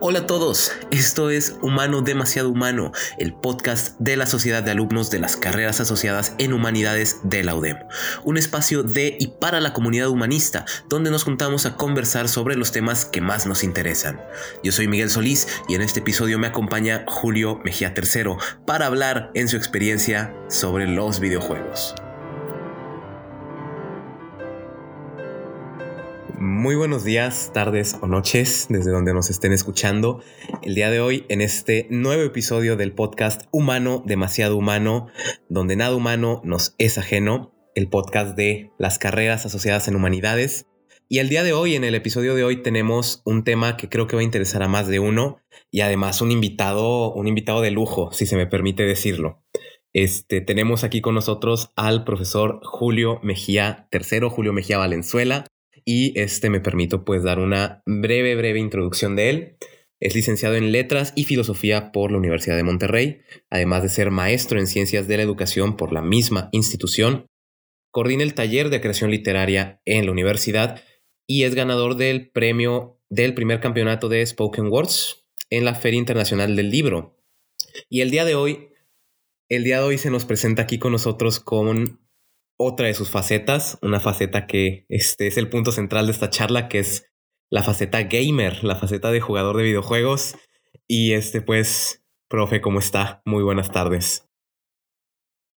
Hola a todos, esto es Humano Demasiado Humano, el podcast de la Sociedad de Alumnos de las Carreras Asociadas en Humanidades de la UDEM. Un espacio de y para la comunidad humanista, donde nos juntamos a conversar sobre los temas que más nos interesan. Yo soy Miguel Solís y en este episodio me acompaña Julio Mejía III para hablar en su experiencia sobre los videojuegos. Muy buenos días, tardes o noches, desde donde nos estén escuchando. El día de hoy, en este nuevo episodio del podcast Humano, demasiado humano, donde nada humano nos es ajeno, el podcast de las carreras asociadas en humanidades. Y el día de hoy, en el episodio de hoy, tenemos un tema que creo que va a interesar a más de uno y además un invitado, un invitado de lujo, si se me permite decirlo. Este, tenemos aquí con nosotros al profesor Julio Mejía III, Julio Mejía Valenzuela y este me permito pues dar una breve, breve introducción de él. Es licenciado en Letras y Filosofía por la Universidad de Monterrey, además de ser maestro en Ciencias de la Educación por la misma institución. Coordina el taller de creación literaria en la universidad y es ganador del premio del primer campeonato de Spoken Words en la Feria Internacional del Libro. Y el día de hoy, el día de hoy se nos presenta aquí con nosotros con otra de sus facetas, una faceta que este es el punto central de esta charla, que es la faceta gamer, la faceta de jugador de videojuegos. Y este, pues, profe, ¿cómo está? Muy buenas tardes.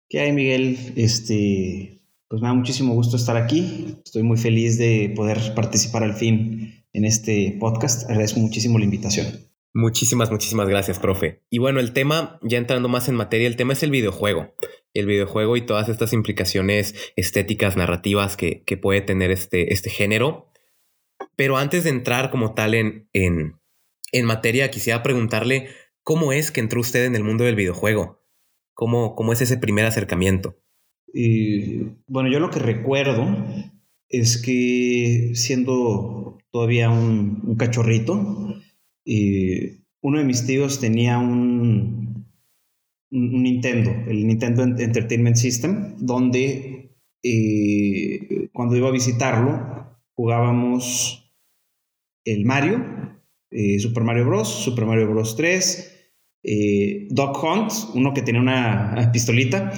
¿Qué hay, Miguel? Este, pues me da muchísimo gusto estar aquí. Estoy muy feliz de poder participar al fin en este podcast. Agradezco muchísimo la invitación. Muchísimas, muchísimas gracias, profe. Y bueno, el tema, ya entrando más en materia, el tema es el videojuego el videojuego y todas estas implicaciones estéticas, narrativas que, puede tener este, este género. Pero antes de entrar como tal en, en, materia, quisiera preguntarle cómo es que entró usted en el mundo del videojuego. ¿Cómo, cómo es ese primer acercamiento? bueno, yo lo que recuerdo es que siendo todavía un, cachorrito, y uno de mis tíos tenía un, un Nintendo, el Nintendo Entertainment System, donde eh, cuando iba a visitarlo jugábamos el Mario, eh, Super Mario Bros., Super Mario Bros. 3, eh, Dog Hunt, uno que tenía una pistolita.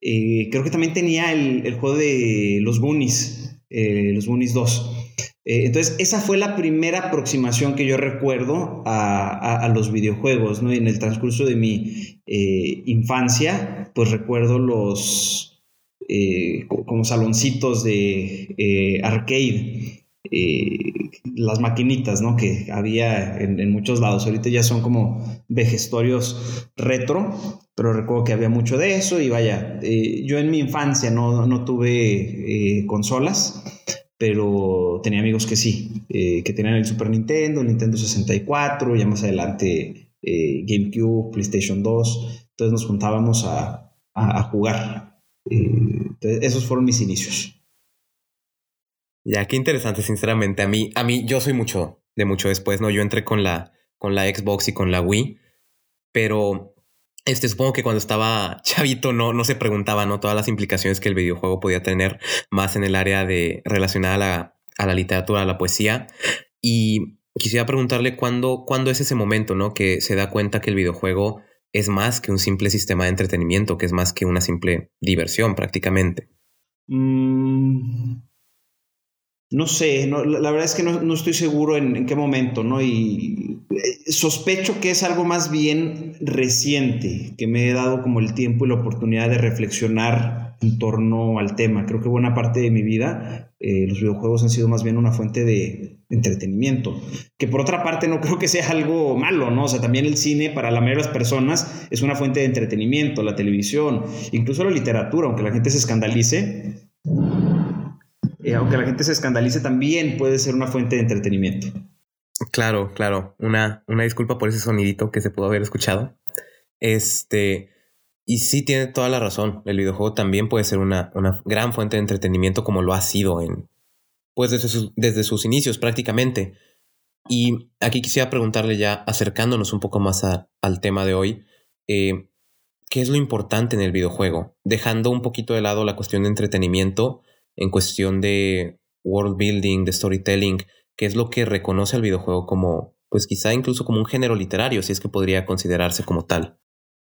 creo que también tenía el, el juego de los Goonies, los Goonies 2. Eh, entonces, esa fue la primera aproximación que yo recuerdo a, los videojuegos, ¿no? Y en el transcurso de mi eh, infancia, pues recuerdo los eh, como saloncitos de arcade, las maquinitas, ¿no? Que había en, muchos lados. Ahorita ya son como vejestorios retro, pero recuerdo que había mucho de eso y vaya, yo en mi infancia no, no tuve consolas pero tenía amigos que sí, eh, que tenían el Super Nintendo, el Nintendo 64, ya más adelante eh, GameCube, PlayStation 2, entonces nos juntábamos a, jugar. Eh, esos fueron mis inicios. Ya, qué interesante, sinceramente. A mí, a mí, yo soy mucho, de mucho después, ¿no? Yo entré con la, con la Xbox y con la Wii, pero este, supongo que cuando estaba chavito no, no se preguntaba, ¿no? Todas las implicaciones que el videojuego podía tener más en el área de relacionada a la, a la literatura, a la poesía. Y quisiera preguntarle cuándo, cuándo es ese momento, ¿no? Que se da cuenta que el videojuego es más que un simple sistema de entretenimiento, que es más que una simple diversión prácticamente. Mm, no sé, la, verdad es que no, estoy seguro en, qué momento, ¿no? Y eh, sospecho que es algo más bien reciente, que me he dado como el tiempo y la oportunidad de reflexionar en torno al tema. Creo que buena parte de mi vida eh, los videojuegos han sido más bien una fuente de entretenimiento, que por otra parte no creo que sea algo malo, ¿no? O sea, también el cine para la mayoría de las personas es una fuente de entretenimiento, la televisión, incluso la literatura, aunque la gente se escandalice eh, aunque la gente se escandalice, también puede ser una fuente de entretenimiento. Claro, claro. Una, una disculpa por ese sonidito que se pudo haber escuchado. Este, y sí tiene toda la razón. El videojuego también puede ser una, una gran fuente de entretenimiento como lo ha sido en, pues desde sus, desde sus inicios prácticamente. Y aquí quisiera preguntarle ya, acercándonos un poco más al tema de hoy, eh, ¿qué es lo importante en el videojuego? Dejando un poquito de lado la cuestión de entretenimiento en cuestión de world building, de storytelling, que es lo que reconoce al videojuego como, pues quizá incluso como un género literario, si es que podría considerarse como tal.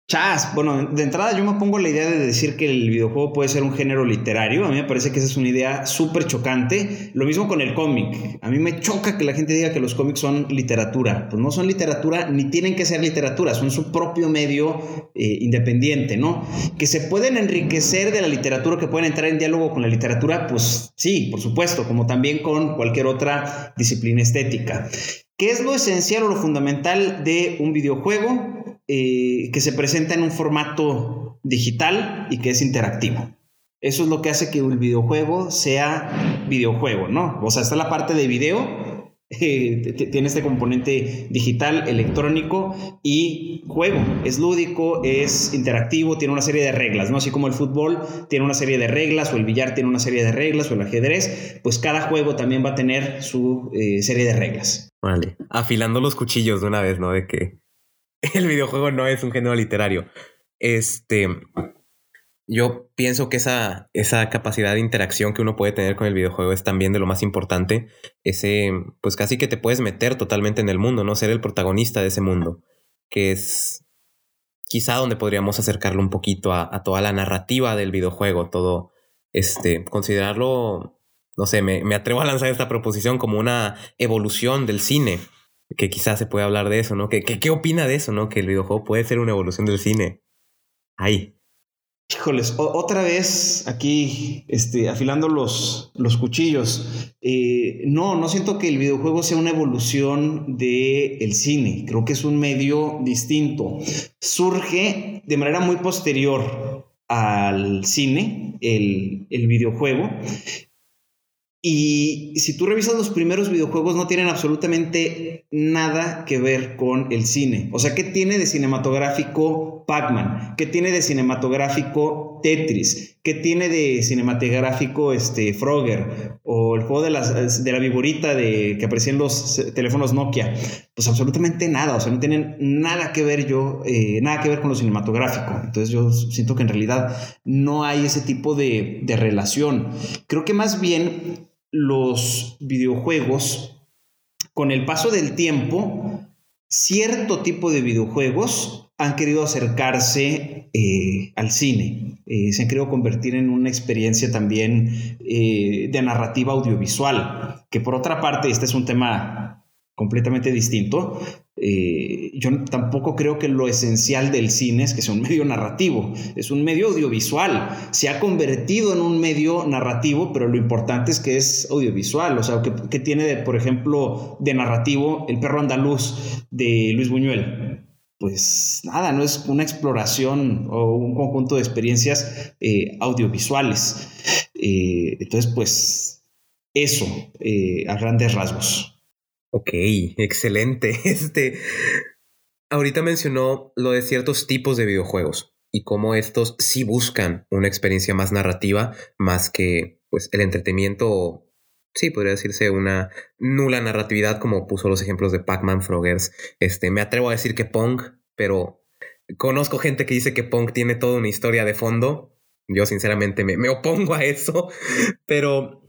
Chas, bueno, de entrada yo me pongo la idea de decir que el videojuego puede ser un género literario. A mí me parece que esa es una idea súper chocante. Lo mismo con el cómic. A mí me choca que la gente diga que los cómics son literatura. Pues no son literatura ni tienen que ser literatura, son su propio medio eh, independiente, ¿no? Que se pueden enriquecer de la literatura, que pueden entrar en diálogo con la literatura, pues sí, por supuesto, como también con cualquier otra disciplina estética. ¿Qué es lo esencial o lo fundamental de un videojuego? Eh, que se presenta en un formato digital y que es interactivo. Eso es lo que hace que el videojuego sea videojuego, ¿no? O sea, está la parte de video, eh, tiene este componente digital, electrónico y juego. Es lúdico, es interactivo, tiene una serie de reglas, ¿no? Así como el fútbol tiene una serie de reglas, o el billar tiene una serie de reglas, o el ajedrez, pues cada juego también va a tener su eh, serie de reglas. Vale, afilando los cuchillos de una vez, ¿no? De que el videojuego no es un género literario. Este, yo pienso que esa, esa capacidad de interacción que uno puede tener con el videojuego es también de lo más importante. Ese, pues casi que te puedes meter totalmente en el mundo, ¿no? Ser el protagonista de ese mundo, que es quizá donde podríamos acercarlo un poquito a, toda la narrativa del videojuego, todo, este, considerarlo, no sé, me, me atrevo a lanzar esta proposición como una evolución del cine que quizás se puede hablar de eso, ¿no? ¿Qué, qué, opina de eso, ¿no? Que el videojuego puede ser una evolución del cine. Ahí. Híjoles, otra vez aquí este, afilando los, los cuchillos. Eh, no, no siento que el videojuego sea una evolución del el cine. Creo que es un medio distinto. Surge de manera muy posterior al cine, el, el videojuego, y si tú revisas los primeros videojuegos, no tienen absolutamente nada que ver con el cine. O sea, ¿qué tiene de cinematográfico Pac-Man? ¿Qué tiene de cinematográfico Tetris? ¿Qué tiene de cinematográfico este, Frogger? O el juego de, las, de la viborita de, que aparecía en los teléfonos Nokia. Pues absolutamente nada. O sea, no tienen nada que ver yo, eh, nada que ver con lo cinematográfico. Entonces yo siento que en realidad no hay ese tipo de, de relación. Creo que más bien los videojuegos, con el paso del tiempo, cierto tipo de videojuegos han querido acercarse eh, al cine. Eh, se han querido convertir en una experiencia también de narrativa audiovisual, que por otra parte, este es un tema completamente distinto, eh, yo tampoco creo que lo esencial del cine es que sea un medio narrativo, es un medio audiovisual. Se ha convertido en un medio narrativo, pero lo importante es que es audiovisual. O sea, que, tiene, por ejemplo, de narrativo El perro andaluz de Luis Buñuel? Pues nada, no es una exploración o un conjunto de experiencias eh, audiovisuales. Eh, entonces, pues eso, a grandes rasgos. Ok, excelente. Este, ahorita mencionó lo de ciertos tipos de videojuegos y cómo estos sí buscan una experiencia más narrativa, más que pues el entretenimiento, sí, podría decirse una nula narratividad, como puso los ejemplos de Pac-Man, Froggers. Este, me atrevo a decir que Pong, pero conozco gente que dice que Pong tiene toda una historia de fondo. Yo sinceramente me, me opongo a eso, pero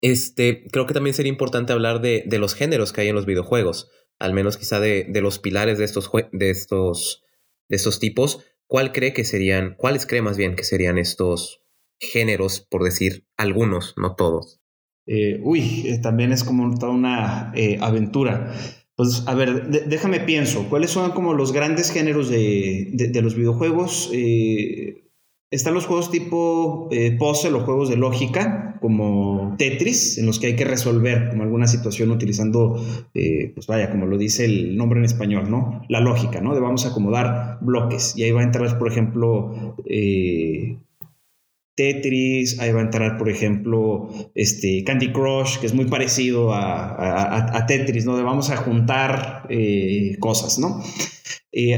este, creo que también sería importante hablar de, los géneros que hay en los videojuegos, al menos quizá de, los pilares de estos, de, estos, de estos tipos. ¿Cuál cree que serían, cuáles cree más bien que serían estos géneros, por decir algunos, no todos? Eh, uy, eh, también es como toda una eh, aventura. Pues a ver, déjame pienso, ¿cuáles son como los grandes géneros de, de los videojuegos? Están los juegos tipo eh, puzzle juegos de lógica, como Tetris, en los que hay que resolver como alguna situación utilizando, eh, pues vaya, como lo dice el nombre en español, ¿no? La lógica, ¿no? De vamos a acomodar bloques. Y ahí va a entrar, por ejemplo, eh, Tetris, ahí va a entrar, por ejemplo, este, Candy Crush, que es muy parecido a, a Tetris, ¿no? De vamos a juntar eh, cosas, ¿no?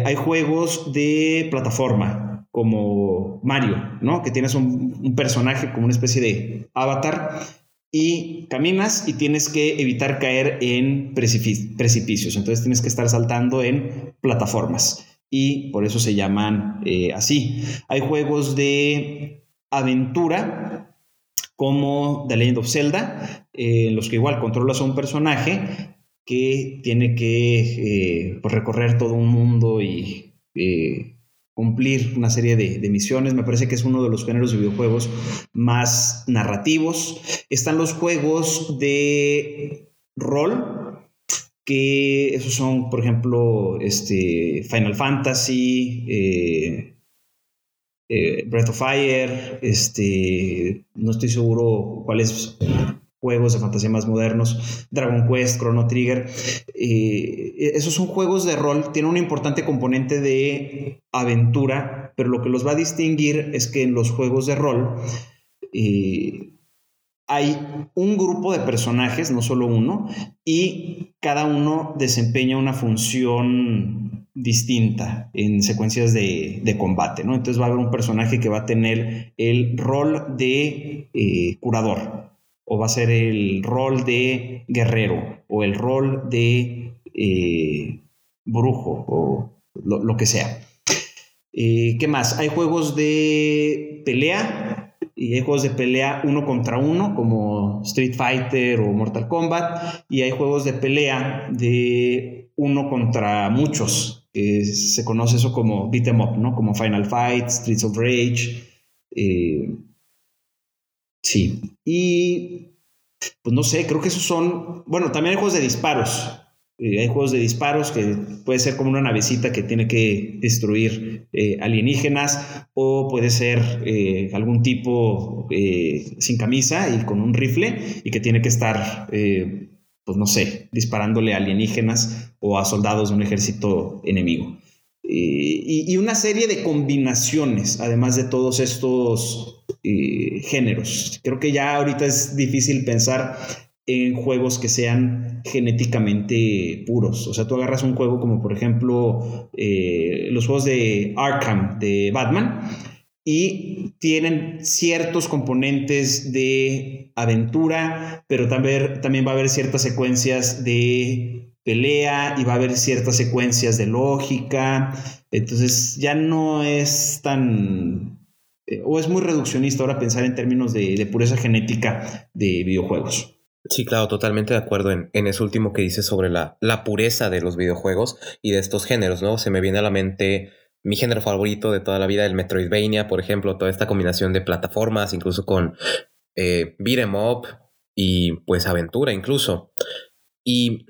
hay juegos de plataforma, como Mario, ¿no? Que tienes un, personaje como una especie de avatar y caminas y tienes que evitar caer en precipicios. Entonces tienes que estar saltando en plataformas y por eso se llaman eh, así. Hay juegos de aventura como The Legend of Zelda, eh, en los que igual controlas a un personaje que tiene que eh, pues, recorrer todo un mundo y cumplir una serie de, misiones. Me parece que es uno de los géneros de videojuegos más narrativos. Están los juegos de rol, que esos son, por ejemplo, este, Final Fantasy, eh, eh, Breath of Fire, este, no estoy seguro cuáles juegos de fantasía más modernos, Dragon Quest, Chrono Trigger. Eh, esos son juegos de rol, tienen un importante componente de aventura, pero lo que los va a distinguir es que en los juegos de rol eh, hay un grupo de personajes, no solo uno, y cada uno desempeña una función distinta en secuencias de, combate, ¿no? Entonces va a haber un personaje que va a tener el rol de eh, curador, o va a ser el rol de guerrero o el rol de eh, brujo o lo, que sea. Eh, ¿Qué más? Hay juegos de pelea y hay juegos de pelea uno contra uno como Street Fighter o Mortal Kombat y hay juegos de pelea de uno contra muchos se conoce eso como beat em up, ¿no? Como Final Fight, Streets of Rage. Eh, Sí. Y pues no sé, creo que esos son. Bueno, también hay juegos de disparos. Eh, hay juegos de disparos que puede ser como una navecita que tiene que destruir eh, alienígenas o puede ser eh, algún tipo sin camisa y con un rifle y que tiene que estar, pues no sé, disparándole a alienígenas o a soldados de un ejército enemigo. y, una serie de combinaciones, además de todos estos eh, géneros. Creo que ya ahorita es difícil pensar en juegos que sean genéticamente puros. O sea, tú agarras un juego como por ejemplo eh, los juegos de Arkham de Batman y tienen ciertos componentes de aventura, pero también, también va a haber ciertas secuencias de pelea y va a haber ciertas secuencias de lógica. Entonces ya no es tan eh, o es muy reduccionista ahora pensar en términos de, pureza genética de videojuegos. Sí, claro, totalmente de acuerdo en, en eso último que dices sobre la, pureza de los videojuegos y de estos géneros, ¿no? Se me viene a la mente mi género favorito de toda la vida, el Metroidvania, por ejemplo, toda esta combinación de plataformas, incluso con eh, beat'em up y pues aventura incluso. Y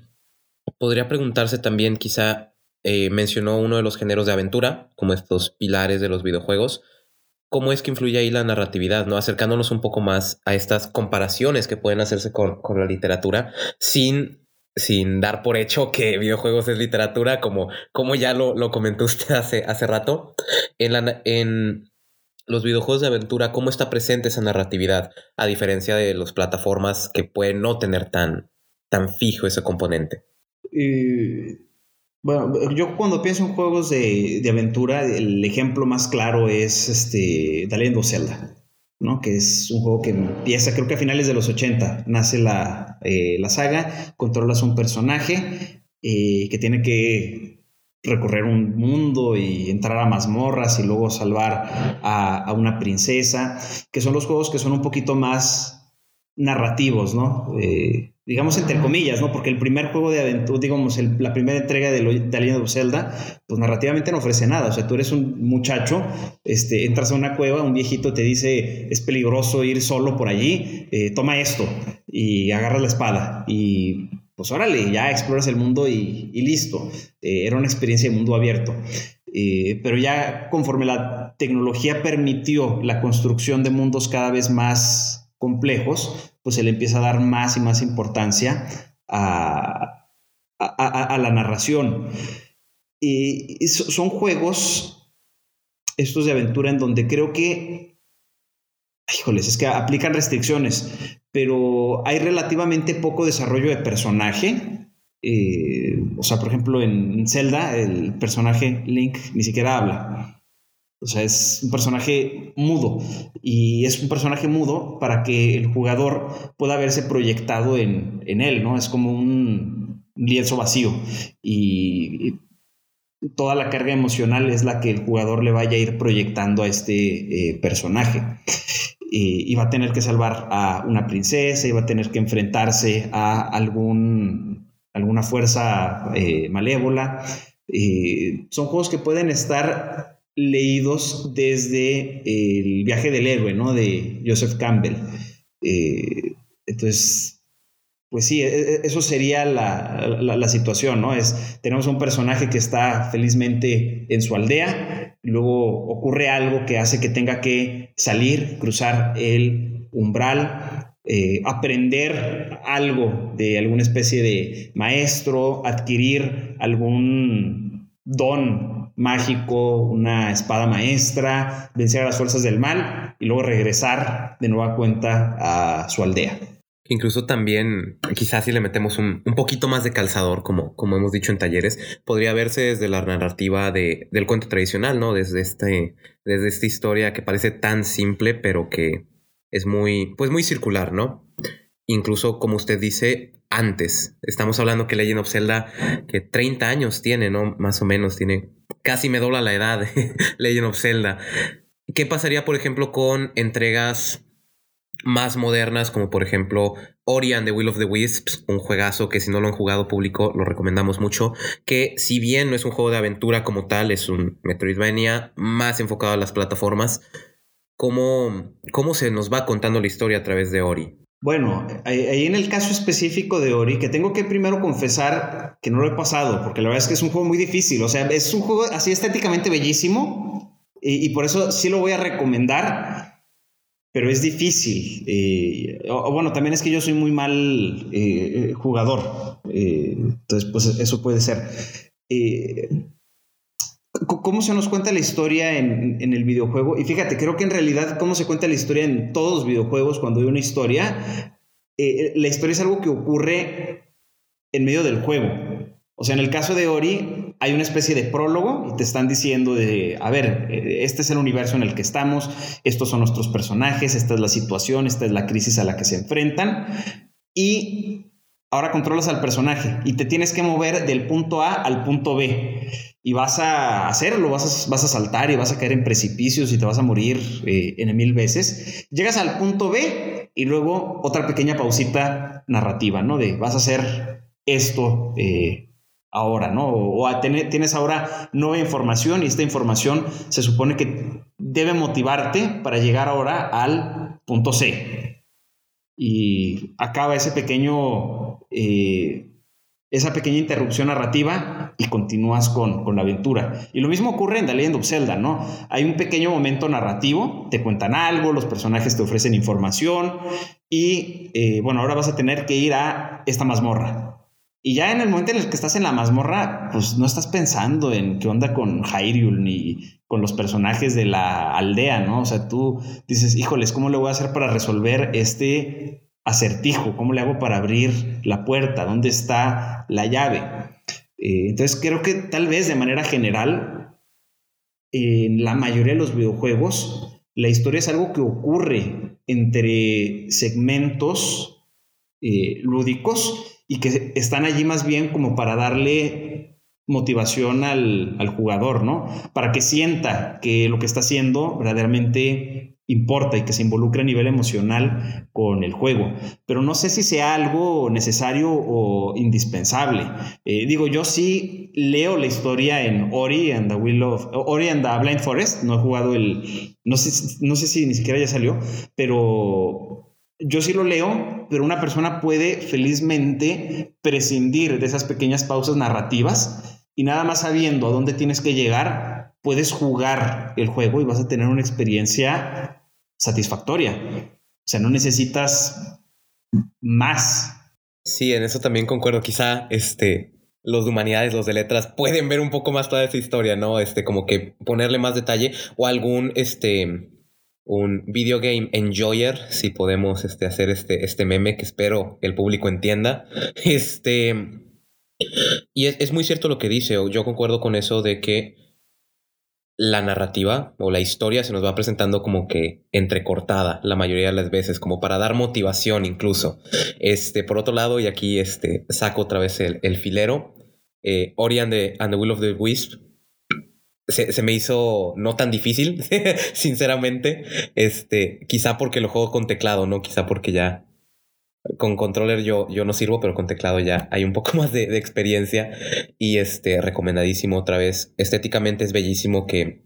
podría preguntarse también, quizá eh, mencionó uno de los géneros de aventura, como estos pilares de los videojuegos, cómo es que influye ahí la narratividad, ¿no? Acercándonos un poco más a estas comparaciones que pueden hacerse con, la literatura sin, sin dar por hecho que videojuegos es literatura, como, como ya lo, lo comentó usted hace, hace rato. En, en los videojuegos de aventura, ¿cómo está presente esa narratividad? A diferencia de las plataformas que pueden no tener tan, tan fijo ese componente. Eh, bueno, yo cuando pienso en juegos de, aventura, el ejemplo más claro es este, The Legend of Zelda, ¿no? que es un juego que empieza creo que a finales de los 80, nace la, eh, la saga, controlas un personaje eh, que tiene que recorrer un mundo y entrar a mazmorras y luego salvar a, una princesa, que son los juegos que son un poquito más narrativos, ¿no? Eh, digamos entre comillas, ¿no? Porque el primer juego de aventura, digamos, la primera entrega de, The Legend of Zelda, pues narrativamente no ofrece nada. O sea, tú eres un muchacho, este, entras a una cueva, un viejito te dice, es peligroso ir solo por allí, eh, toma esto y agarras la espada y pues órale, ya exploras el mundo y, listo. Eh, era una experiencia de mundo abierto. Eh, pero ya conforme la tecnología permitió la construcción de mundos cada vez más complejos, pues se le empieza a dar más y más importancia a, la narración. Y, son juegos, estos de aventura, en donde creo que, híjoles, es que aplican restricciones, pero hay relativamente poco desarrollo de personaje. Eh, o sea, por ejemplo, en Zelda, el personaje Link ni siquiera habla. O sea, es un personaje mudo y es un personaje mudo para que el jugador pueda verse proyectado en, él, ¿no? Es como un lienzo vacío y, toda la carga emocional es la que el jugador le vaya a ir proyectando a este eh, personaje. Y, va a tener que salvar a una princesa y va a tener que enfrentarse a algún, alguna una fuerza eh, malévola. son juegos que pueden estar leídos desde el viaje del héroe, ¿no? De Joseph Campbell. entonces, pues sí, e, e, eso sería la, situación, ¿no? Es, tenemos un personaje que está felizmente en su aldea, luego ocurre algo que hace que tenga que salir, cruzar el umbral, eh, aprender algo de alguna especie de maestro, adquirir algún don mágico, una espada maestra, vencer a las fuerzas del mal y luego regresar de nueva cuenta a su aldea. Incluso también, quizás si le metemos un, poquito más de calzador, como, como hemos dicho en talleres, podría verse desde la narrativa de, del cuento tradicional, ¿no? Desde, este, desde esta historia que parece tan simple, pero que es muy, pues muy circular, ¿no? Incluso, como usted dice, antes. Estamos hablando que Legend of Zelda, que 30 años tiene, ¿no? Más o menos, tiene casi me dobla la edad Legend of Zelda. ¿Qué pasaría, por ejemplo, con entregas más modernas, como por ejemplo Ori and the Will of the Wisps, un juegazo que si no lo han jugado público lo recomendamos mucho, que si bien no es un juego de aventura como tal, es un Metroidvania más enfocado a las plataformas, ¿cómo, cómo se nos va contando la historia a través de Ori? Bueno, ahí en el caso específico de Ori, que tengo que primero confesar que no lo he pasado, porque la verdad es que es un juego muy difícil, o sea, es un juego así estéticamente bellísimo, y, por eso sí lo voy a recomendar, pero es difícil. Eh, bueno, también es que yo soy muy mal eh, jugador, eh, entonces pues eso puede ser. ¿Cómo se nos cuenta la historia en, en, el videojuego? Y fíjate, creo que en realidad cómo se cuenta la historia en todos los videojuegos cuando hay una historia, la historia es algo que ocurre en medio del juego. O sea, en el caso de Ori hay una especie de prólogo y te están diciendo de, a ver, eh, este es el universo en el que estamos, estos son nuestros personajes, esta es la situación, esta es la crisis a la que se enfrentan y ahora controlas al personaje y te tienes que mover del punto A al punto B y vas a hacerlo, vas a, vas a saltar y vas a caer en precipicios y te vas a morir eh, en mil veces. Llegas al punto B y luego otra pequeña pausita narrativa, ¿no? De vas a hacer esto. Eh, ahora, ¿no? O, tienes ahora nueva información y esta información se supone que debe motivarte para llegar ahora al punto C. Y acaba ese pequeño, eh, esa pequeña interrupción narrativa y continúas con, la aventura. Y lo mismo ocurre en The Legend of Zelda, ¿no? Hay un pequeño momento narrativo, te cuentan algo, los personajes te ofrecen información y, eh, bueno, ahora vas a tener que ir a esta mazmorra y ya en el momento en el que estás en la mazmorra, pues no estás pensando en qué onda con Hyrule ni con los personajes de la aldea, ¿no? O sea, tú dices, híjoles, ¿cómo le voy a hacer para resolver este acertijo? ¿Cómo le hago para abrir la puerta? ¿Dónde está la llave? Eh, entonces creo que tal vez de manera general, en la mayoría de los videojuegos, la historia es algo que ocurre entre segmentos eh, lúdicos y que están allí más bien como para darle motivación al, jugador, ¿no? Para que sienta que lo que está haciendo verdaderamente importa y que se involucre a nivel emocional con el juego. Pero no sé si sea algo necesario o indispensable. Eh, digo, yo sí leo la historia en Ori and the Will of Ori and the Blind Forest. No he jugado el. No sé, no sé si ni siquiera ya salió, pero yo sí lo leo, pero una persona puede felizmente prescindir de esas pequeñas pausas narrativas y nada más sabiendo a dónde tienes que llegar, puedes jugar el juego y vas a tener una experiencia satisfactoria. O sea, no necesitas más. Sí, en eso también concuerdo. Quizá este, los de humanidades, los de letras, pueden ver un poco más toda esa historia, ¿no? Este, como que ponerle más detalle o algún, este, un video game enjoyer, si podemos este, hacer este, este meme que espero el público entienda. Este, y es, muy cierto lo que dice, yo concuerdo con eso de que la narrativa o la historia se nos va presentando como que entrecortada la mayoría de las veces, como para dar motivación incluso. Este, por otro lado, y aquí este, saco otra vez el, el filero, eh, Ori and the, and the Will of the Wisp se, me hizo no tan difícil, sinceramente. Este, quizá porque lo juego con teclado, ¿no? Quizá porque ya con controller yo, yo no sirvo, pero con teclado ya hay un poco más de, experiencia. Y este, recomendadísimo otra vez. Estéticamente es bellísimo que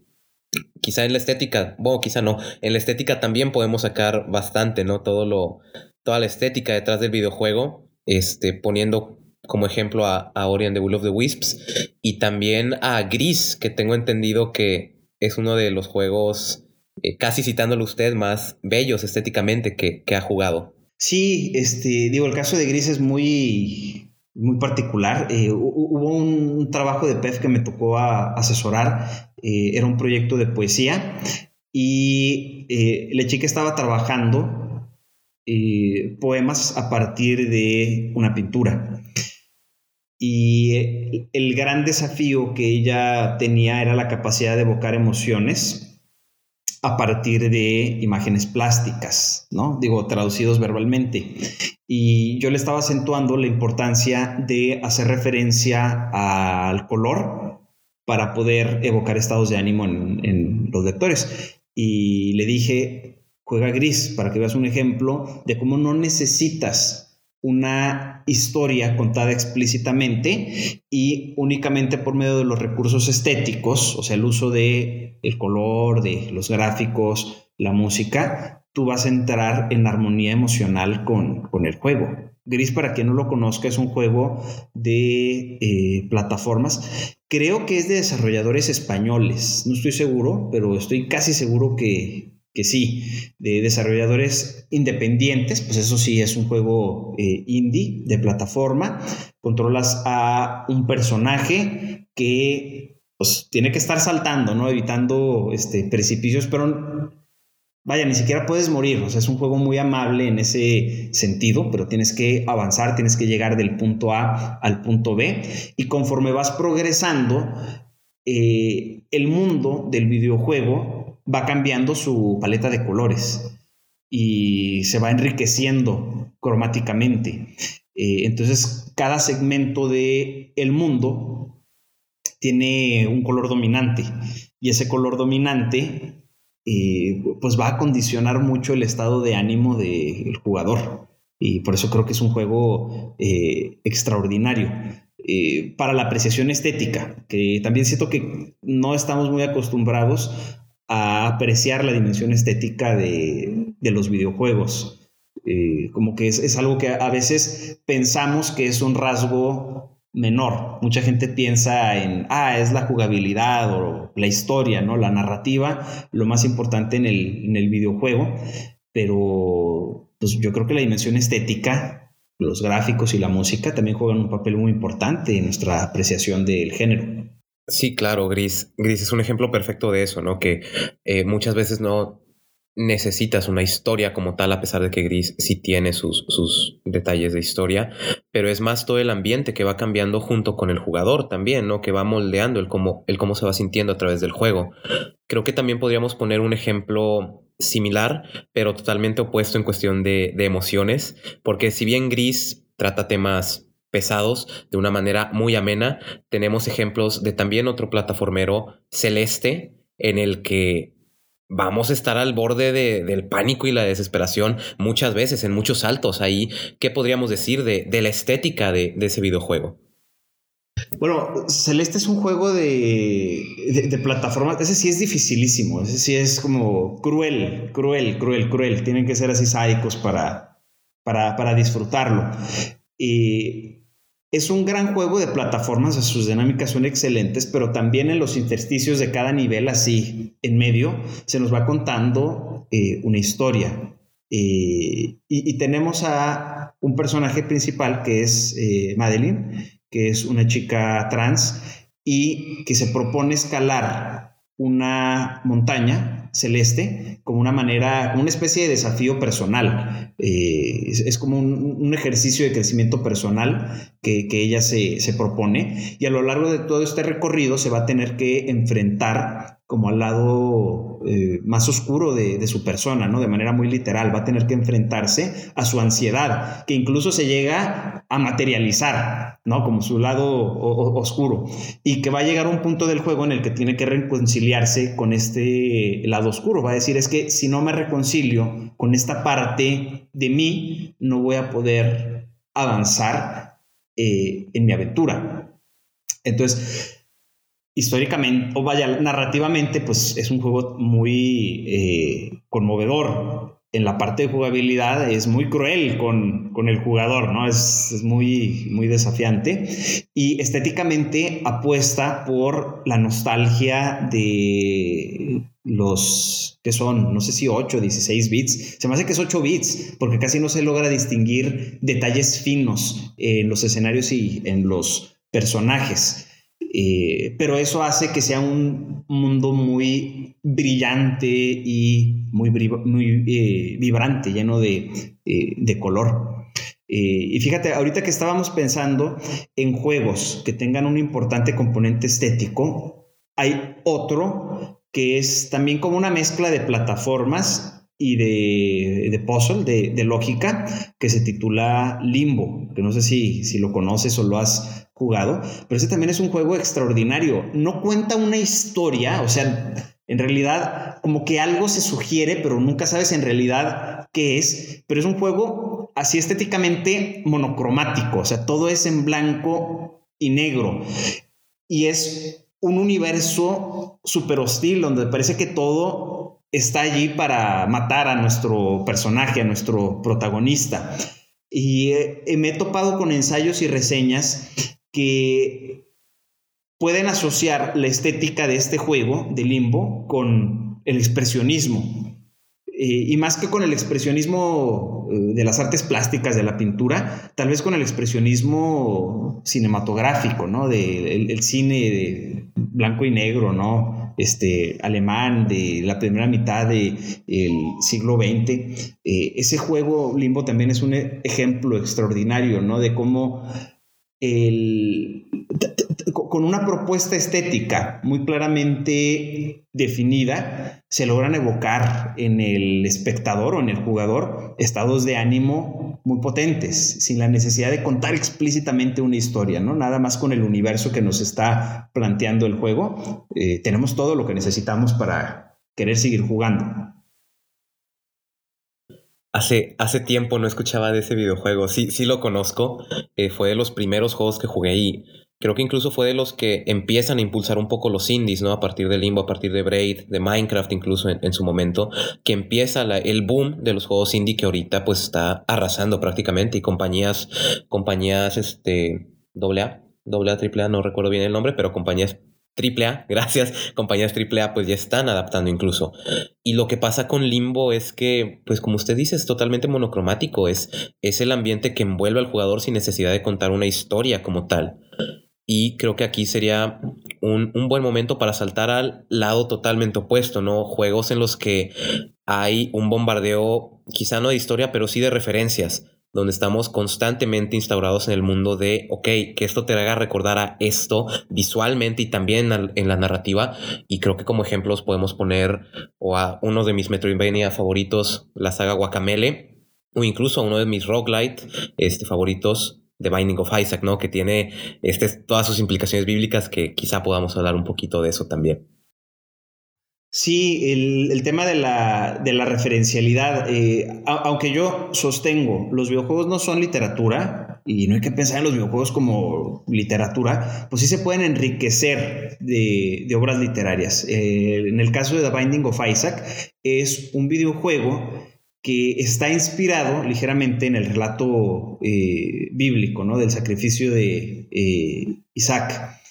quizá en la estética, bueno, quizá no, en la estética también podemos sacar bastante, ¿no? Todo lo, toda la estética detrás del videojuego, este, poniendo como ejemplo a, a Ori the Will of the Wisps y también a Gris, que tengo entendido que es uno de los juegos, eh, casi citándolo usted, más bellos estéticamente que, que ha jugado. Sí, este, digo, el caso de Gris es muy, muy particular. Eh, hubo un trabajo de PEF que me tocó asesorar, eh, era un proyecto de poesía y eh, la chica estaba trabajando poemas a partir de una pintura. Y el gran desafío que ella tenía era la capacidad de evocar emociones a partir de imágenes plásticas, ¿no? Digo, traducidos verbalmente. Y yo le estaba acentuando la importancia de hacer referencia al color para poder evocar estados de ánimo en, los lectores. Y le dije, juega gris, para que veas un ejemplo de cómo no necesitas una historia contada explícitamente y únicamente por medio de los recursos estéticos, o sea, el uso de el color, de los gráficos, la música, tú vas a entrar en armonía emocional con, el juego. Gris, para quien no lo conozca, es un juego de eh, plataformas. Creo que es de desarrolladores españoles. No estoy seguro, pero estoy casi seguro que, que sí, de desarrolladores independientes, pues eso sí es un juego eh, indie de plataforma. Controlas a un personaje que pues, tiene que estar saltando, ¿no? Evitando este, precipicios, pero vaya, ni siquiera puedes morir. O sea, es un juego muy amable en ese sentido, pero tienes que avanzar, tienes que llegar del punto A al punto B. Y conforme vas progresando, eh, el mundo del videojuego va cambiando su paleta de colores y se va enriqueciendo cromáticamente. Eh, entonces, cada segmento del el mundo tiene un color dominante y ese color dominante eh, pues va a condicionar mucho el estado de ánimo del jugador. Y por eso creo que es un juego eh, extraordinario. para la apreciación estética, que también siento que no estamos muy acostumbrados a apreciar la dimensión estética de, los videojuegos. Eh, como que es, algo que a veces pensamos que es un rasgo menor. Mucha gente piensa en, ah, es la jugabilidad o la historia, ¿no? La narrativa, lo más importante en el, en el videojuego. Pero pues yo creo que la dimensión estética, los gráficos y la música también juegan un papel muy importante en nuestra apreciación del género. Sí, claro, Gris. Gris es un ejemplo perfecto de eso, ¿no? Que eh, muchas veces no necesitas una historia como tal, a pesar de que Gris sí tiene sus, sus detalles de historia, pero es más todo el ambiente que va cambiando junto con el jugador también, ¿no? Que va moldeando el cómo, el cómo se va sintiendo a través del juego. Creo que también podríamos poner un ejemplo similar, pero totalmente opuesto en cuestión de, de emociones, porque si bien Gris trata temas pesados de una manera muy amena. Tenemos ejemplos de también otro plataformero celeste en el que vamos a estar al borde del pánico y la desesperación muchas veces, en muchos saltos ahí. ¿Qué podríamos decir de, la estética de, ese videojuego? Bueno, Celeste es un juego de, de, plataforma. Ese sí es dificilísimo. Ese sí es como cruel, cruel, cruel, cruel. Tienen que ser así sádicos para, para, para disfrutarlo. Y es un gran juego de plataformas, sus dinámicas son excelentes, pero también en los intersticios de cada nivel, así en medio, se nos va contando eh, una historia. Eh, y, tenemos a un personaje principal que es eh, Madeline, que es una chica trans y que se propone escalar una montaña celeste como una manera, una especie de desafío personal. Eh, es, como un, ejercicio de crecimiento personal que, ella se, propone y a lo largo de todo este recorrido se va a tener que enfrentar como al lado eh, más oscuro de, su persona, ¿no? De manera muy literal, va a tener que enfrentarse a su ansiedad, que incluso se llega a materializar, ¿no? Como su lado oscuro, y que va a llegar a un punto del juego en el que tiene que reconciliarse con este lado oscuro, va a decir, es que si no me reconcilio con esta parte de mí, no voy a poder avanzar eh, en mi aventura. Entonces, históricamente, o vaya, narrativamente, pues es un juego muy eh, conmovedor. En la parte de jugabilidad es muy cruel con, el jugador, ¿no? Es, muy, muy desafiante. Y estéticamente apuesta por la nostalgia de los que son, no sé si 8 o 16 bits. Se me hace que es 8 bits, porque casi no se logra distinguir detalles finos en los escenarios y en los personajes. Eh, pero eso hace que sea un mundo muy brillante y muy, eh, vibrante, lleno de, eh, color. y fíjate, ahorita que estábamos pensando en juegos que tengan un importante componente estético, hay otro que es también como una mezcla de plataformas y de, puzzle, de, lógica, que se titula Limbo, que no sé si, si lo conoces o lo has jugado, pero ese también es un juego extraordinario. No cuenta una historia, o sea, en realidad como que algo se sugiere, pero nunca sabes en realidad qué es, pero es un juego así estéticamente monocromático, o sea, todo es en blanco y negro. Y es un universo súper hostil, donde parece que todo está allí para matar a nuestro personaje, a nuestro protagonista. Y eh, me he topado con ensayos y reseñas que pueden asociar la estética de este juego de limbo con el expresionismo. Eh, y más que con el expresionismo eh, de las artes plásticas, de la pintura, tal vez con el expresionismo cinematográfico, ¿no? De el, cine blanco y negro, ¿no? Este, alemán de la primera mitad del siglo XX. Eh, ese juego Limbo también es un ejemplo extraordinario, ¿no? De cómo con una propuesta estética muy claramente definida, se logran evocar en el espectador o en el jugador estados de ánimo muy potentes, sin la necesidad de contar explícitamente una historia, ¿no? Nada más con el universo que nos está planteando el juego, eh, tenemos todo lo que necesitamos para querer seguir jugando. Hace, hace tiempo no escuchaba de ese videojuego. Sí, sí lo conozco. Eh, fue de los primeros juegos que jugué y creo que incluso fue de los que empiezan a impulsar un poco los indies, ¿no? A partir de Limbo, a partir de Braid, de Minecraft incluso en, su momento, que empieza el boom de los juegos indie que ahorita pues está arrasando prácticamente y compañías, compañías, este, doble A, doble A, triple A, no recuerdo bien el nombre, pero compañías AAA, gracias, compañías AAA pues ya están adaptando incluso. Y lo que pasa con Limbo es que, pues como usted dice, es totalmente monocromático, es, es el ambiente que envuelve al jugador sin necesidad de contar una historia como tal. Y creo que aquí sería un, un buen momento para saltar al lado totalmente opuesto, ¿no? Juegos en los que hay un bombardeo, quizá no de historia, pero sí de referencias donde estamos constantemente instaurados en el mundo de, ok, que esto te haga recordar a esto visualmente y también en la narrativa. Y creo que como ejemplos podemos poner o a uno de mis Metroidvania favoritos, la saga Guacamele, o incluso a uno de mis roguelite este, favoritos, The Binding of Isaac, ¿no? Que tiene este, todas sus implicaciones bíblicas que quizá podamos hablar un poquito de eso también. Sí, el, tema de la, referencialidad, eh, aunque yo sostengo, los videojuegos no son literatura y no hay que pensar en los videojuegos como literatura, pues sí se pueden enriquecer de, obras literarias. Eh, en el caso de The Binding of Isaac, es un videojuego que está inspirado ligeramente en el relato eh, bíblico, ¿no? Del sacrificio de Isaac.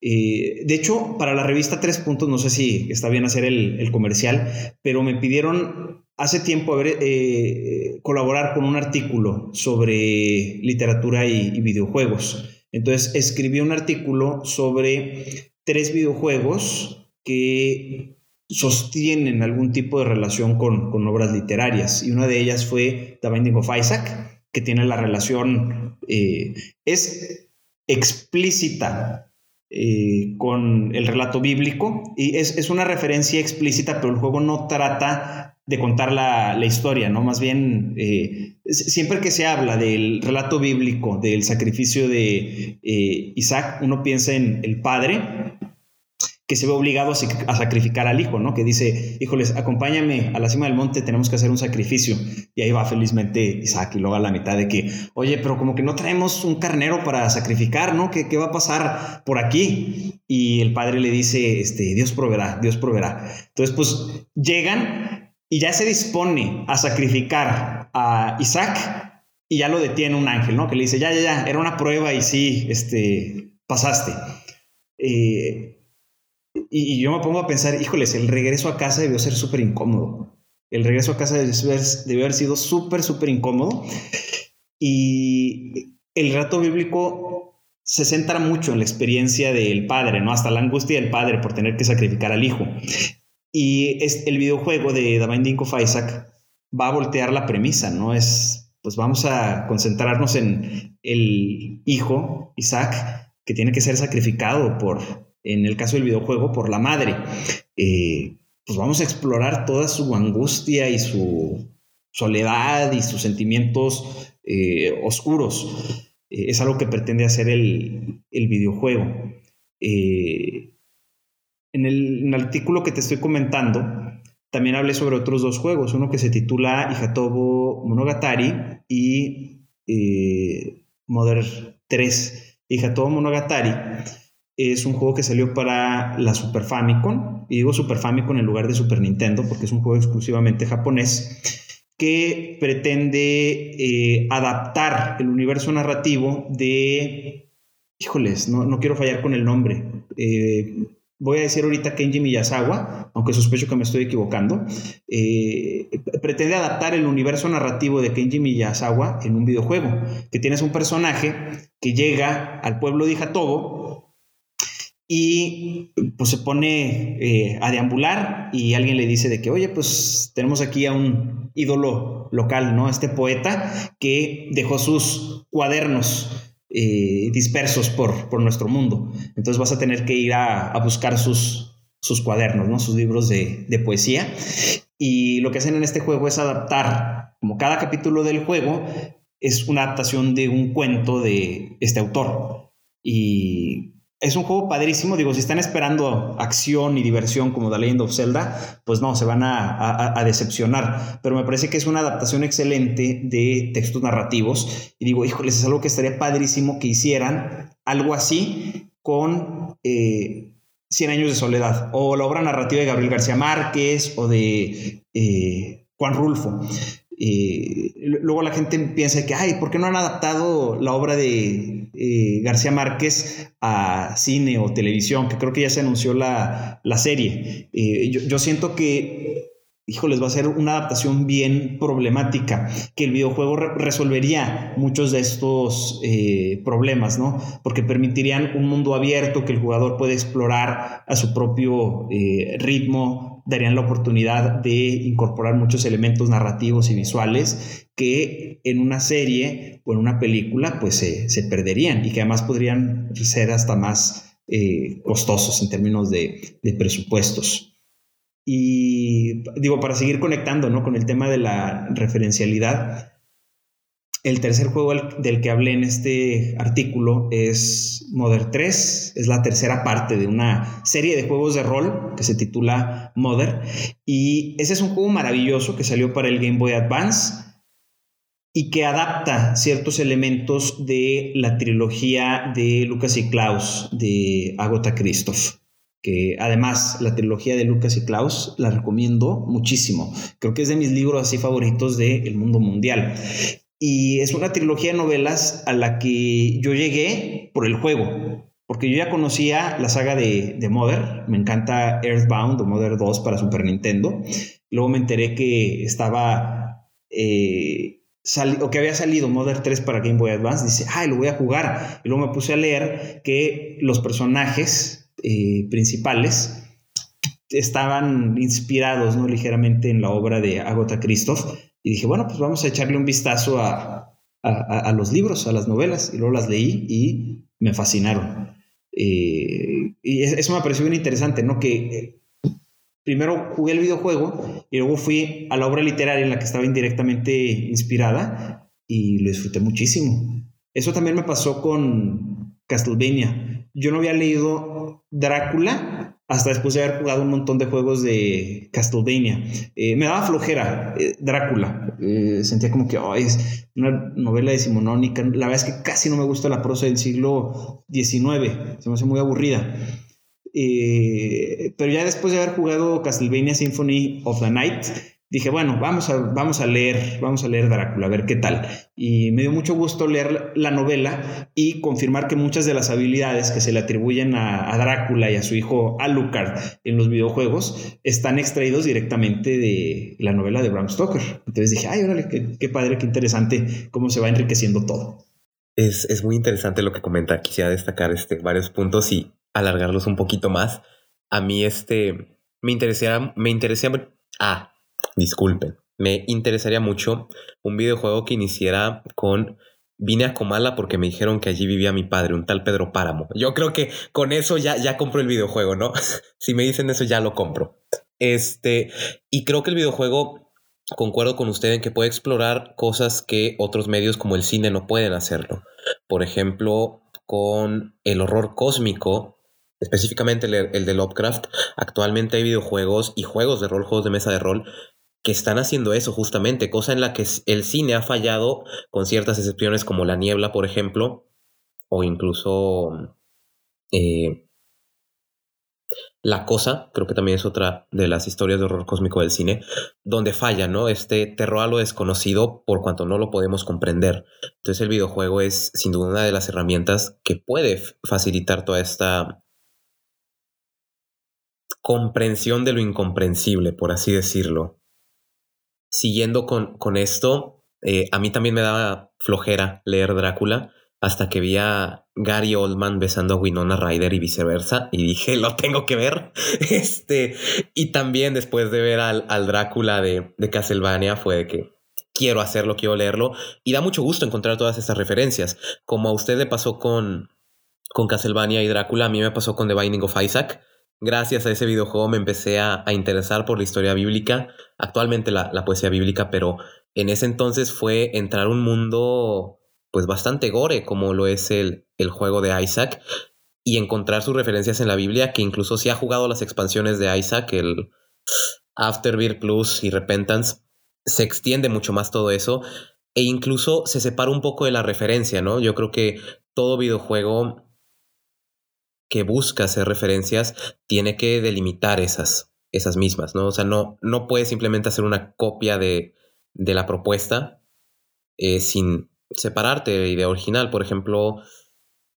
Eh, de hecho, para la revista Tres Puntos, no sé si está bien hacer el, comercial, pero me pidieron hace tiempo eh, colaborar con un artículo sobre literatura y, videojuegos. Entonces, escribí un artículo sobre tres videojuegos que sostienen algún tipo de relación con, obras literarias. Y una de ellas fue The Binding of Isaac, que tiene la relación, eh, es explícita eh, con el relato bíblico y es, una referencia explícita, pero el juego no trata de contar la, historia, ¿no? Más bien, eh, siempre que se habla del relato bíblico, del sacrificio de eh, Isaac, uno piensa en el padre que se ve obligado a, sacrificar al hijo, ¿no? Que dice, híjoles, acompáñame a la cima del monte, tenemos que hacer un sacrificio. Y ahí va felizmente Isaac y luego a la mitad de que, oye, pero como que no traemos un carnero para sacrificar, ¿no? ¿Qué, qué va a pasar por aquí? Y el padre le dice, este, Dios proveerá, Dios proveerá. Entonces, pues llegan y ya se dispone a sacrificar a Isaac y ya lo detiene un ángel, ¿no? Que le dice, ya, ya, ya, era una prueba y sí, este, pasaste. Eh, y, yo me pongo a pensar, híjoles, el regreso a casa debió ser súper incómodo. El regreso a casa debió haber, sido súper, súper incómodo. Y el rato bíblico se centra mucho en la experiencia del padre, ¿no? Hasta la angustia del padre por tener que sacrificar al hijo. Y es, el videojuego de The Binding of Isaac va a voltear la premisa, ¿no? Es, pues vamos a concentrarnos en el hijo, Isaac, que tiene que ser sacrificado por, en el caso del videojuego, por la madre. Eh, pues vamos a explorar toda su angustia y su soledad y sus sentimientos eh, oscuros. Eh, es algo que pretende hacer el, videojuego. En el, artículo que te estoy comentando, también hablé sobre otros dos juegos, uno que se titula Hijatobo Monogatari y Modern 3. Hijatobo Monogatari es un juego que salió para la Super Famicom, y digo Super Famicom en lugar de Super Nintendo porque es un juego exclusivamente japonés, que pretende eh, adaptar el universo narrativo de... Híjoles, no, quiero fallar con el nombre. Eh, voy a decir ahorita Kenji Miyazawa, aunque sospecho que me estoy equivocando, eh, pretende adaptar el universo narrativo de Kenji Miyazawa en un videojuego, que tienes un personaje que llega al pueblo de Hatobo y pues se pone eh, a deambular y alguien le dice de que, oye, pues tenemos aquí a un ídolo local, ¿no? Este poeta que dejó sus cuadernos eh, dispersos por, por, nuestro mundo. Entonces vas a tener que ir a, buscar sus, sus cuadernos, ¿no? Sus libros de, de poesía. Y lo que hacen en este juego es adaptar, como cada capítulo del juego es una adaptación de un cuento de este autor. Y es un juego padrísimo. Digo, si están esperando acción y diversión como The Legend of Zelda, pues no, se van a, decepcionar. Pero me parece que es una adaptación excelente de textos narrativos. Y digo, híjoles, es algo que estaría padrísimo que hicieran algo así con eh, Cien años de soledad o la obra narrativa de Gabriel García Márquez o de eh, Juan Rulfo. Eh, luego la gente piensa que, ay, ¿por qué no han adaptado la obra de eh, García Márquez a cine o televisión? Que creo que ya se anunció la, serie. Eh, yo, siento que, híjoles, va a ser una adaptación bien problemática, que el videojuego resolvería muchos de estos problemas, ¿no? Porque permitirían un mundo abierto que el jugador puede explorar a su propio ritmo, darían la oportunidad de incorporar muchos elementos narrativos y visuales que en una serie o en una película pues se, perderían y que además podrían ser hasta más eh, costosos en términos de, de, presupuestos. Y digo, para seguir conectando ¿no? con el tema de la referencialidad, el tercer juego del que hablé en este artículo es Mother 3, es la tercera parte de una serie de juegos de rol que se titula Mother y ese es un juego maravilloso que salió para el Game Boy Advance y que adapta ciertos elementos de la trilogía de Lucas y Klaus de Agota Christoph que además la trilogía de Lucas y Klaus la recomiendo muchísimo. Creo que es de mis libros así favoritos del mundo mundial. Y es una trilogía de novelas a la que yo llegué por el juego, porque yo ya conocía la saga de, de Mother, me encanta Earthbound o Mother 2 para Super Nintendo. Luego me enteré que estaba, eh, o que había salido Mother 3 para Game Boy Advance. Dice, ay, lo voy a jugar. Y luego me puse a leer que los personajes eh, principales estaban inspirados ¿no? ligeramente en la obra de Agatha Christoph y dije, bueno, pues vamos a echarle un vistazo a, los libros, a las novelas. Y luego las leí y me fascinaron. y eso me pareció bien interesante, ¿no? Que primero jugué el videojuego y luego fui a la obra literaria en la que estaba indirectamente inspirada y lo disfruté muchísimo. Eso también me pasó con Castlevania. Yo no había leído Drácula hasta después de haber jugado un montón de juegos de Castlevania. Eh, me daba flojera eh, Drácula. Eh, sentía como que es una novela decimonónica. La verdad es que casi no me gusta la prosa del siglo XIX. Se me hace muy aburrida. Pero ya después de haber jugado Castlevania Symphony of the Night, dije, bueno, vamos a, vamos a leer, vamos a leer Drácula, a ver qué tal. Y me dio mucho gusto leer la novela y confirmar que muchas de las habilidades que se le atribuyen a, Drácula y a su hijo Alucard en los videojuegos están extraídos directamente de la novela de Bram Stoker. Entonces dije, ay, órale, qué, padre, qué interesante cómo se va enriqueciendo todo. Es, es, muy interesante lo que comenta. Quisiera destacar este, varios puntos y alargarlos un poquito más, a mí este me interesaría, me interesaría, ah, disculpen, me interesaría mucho un videojuego que iniciara con vine a Comala porque me dijeron que allí vivía mi padre, un tal Pedro Páramo. Yo creo que con eso ya, ya compro el videojuego, ¿no? si me dicen eso, ya lo compro. Este, y creo que el videojuego, concuerdo con usted en que puede explorar cosas que otros medios como el cine no pueden hacerlo. Por ejemplo, con el horror cósmico específicamente el, de Lovecraft, actualmente hay videojuegos y juegos de rol, juegos de mesa de rol, que están haciendo eso justamente, cosa en la que el cine ha fallado con ciertas excepciones como La Niebla, por ejemplo, o incluso eh, La Cosa, creo que también es otra de las historias de horror cósmico del cine, donde falla, ¿no? Este terror a lo desconocido por cuanto no lo podemos comprender. Entonces el videojuego es sin duda una de las herramientas que puede facilitar toda esta comprensión de lo incomprensible, por así decirlo. Siguiendo con, con esto, eh, a mí también me daba flojera leer Drácula hasta que vi a Gary Oldman besando a Winona Ryder y viceversa y dije, lo tengo que ver. Este, y también después de ver al, al Drácula de, de Castlevania fue de que quiero hacerlo, quiero leerlo y da mucho gusto encontrar todas estas referencias. Como a usted le pasó con, con Castlevania y Drácula, a mí me pasó con The Binding of Isaac gracias a ese videojuego me empecé a, interesar por la historia bíblica, actualmente la, poesía bíblica, pero en ese entonces fue entrar a un mundo pues bastante gore como lo es el, el juego de Isaac y encontrar sus referencias en la Biblia, que incluso si ha jugado las expansiones de Isaac, el Afterbirth Plus y Repentance, se extiende mucho más todo eso e incluso se separa un poco de la referencia, ¿no? Yo creo que todo videojuego que busca hacer referencias tiene que delimitar esas, esas mismas, ¿no? O sea, no, no puede simplemente hacer una copia de, de la propuesta eh, sin separarte de la idea original. Por ejemplo,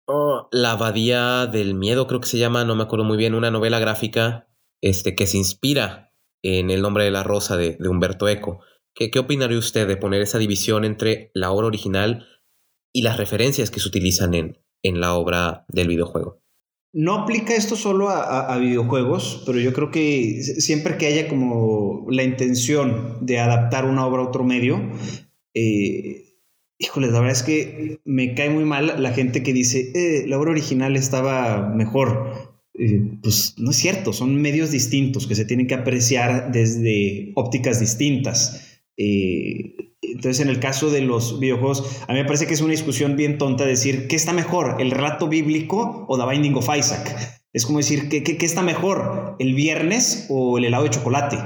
oh, La Abadía del Miedo, creo que se llama, no me acuerdo muy bien, una novela gráfica este, que se inspira en El nombre de la rosa de, de Humberto Eco. ¿Qué, ¿Qué opinaría usted de poner esa división entre la obra original y las referencias que se utilizan en, en la obra del videojuego? No aplica esto solo a, videojuegos, pero yo creo que siempre que haya como la intención de adaptar una obra a otro medio, eh, híjole, la verdad es que me cae muy mal la gente que dice, eh, la obra original estaba mejor. Eh, pues no es cierto, son medios distintos que se tienen que apreciar desde ópticas distintas. Eh, entonces, en el caso de los videojuegos, a mí me parece que es una discusión bien tonta decir, ¿qué está mejor, el relato bíblico o The Binding of Isaac? Es como decir, ¿qué, qué, está mejor, el viernes o el helado de chocolate?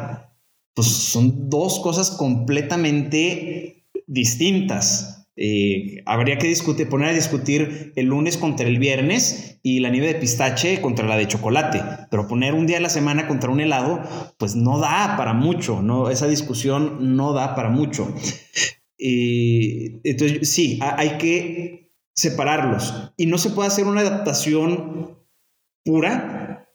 Pues son dos cosas completamente distintas. Eh, habría que discutir, poner a discutir el lunes contra el viernes y la nieve de pistache contra la de chocolate, pero poner un día a la semana contra un helado, pues no da para mucho, ¿no? Esa discusión no da para mucho. entonces, sí, hay que separarlos y no se puede hacer una adaptación pura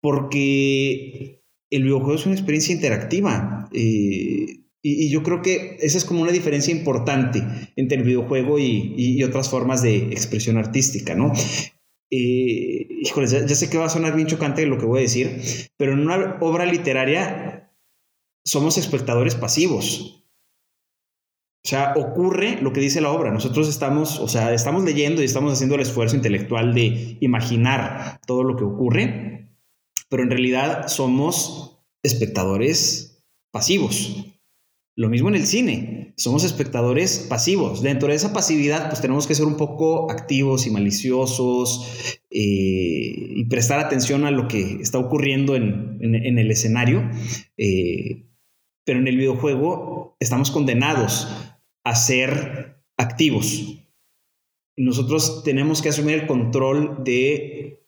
porque el videojuego es una experiencia interactiva. Eh, y, yo creo que esa es como una diferencia importante entre el videojuego y, otras formas de expresión artística, ¿no? Eh, híjoles, ya, sé que va a sonar bien chocante lo que voy a decir, pero en una obra literaria somos espectadores pasivos. O sea, ocurre lo que dice la obra. Nosotros estamos, o sea, estamos leyendo y estamos haciendo el esfuerzo intelectual de imaginar todo lo que ocurre, pero en realidad somos espectadores pasivos. Lo mismo en el cine, somos espectadores pasivos. Dentro de esa pasividad, pues tenemos que ser un poco activos y maliciosos eh, y prestar atención a lo que está ocurriendo en, el escenario. Eh, pero en el videojuego estamos condenados a ser activos. Nosotros tenemos que asumir el control de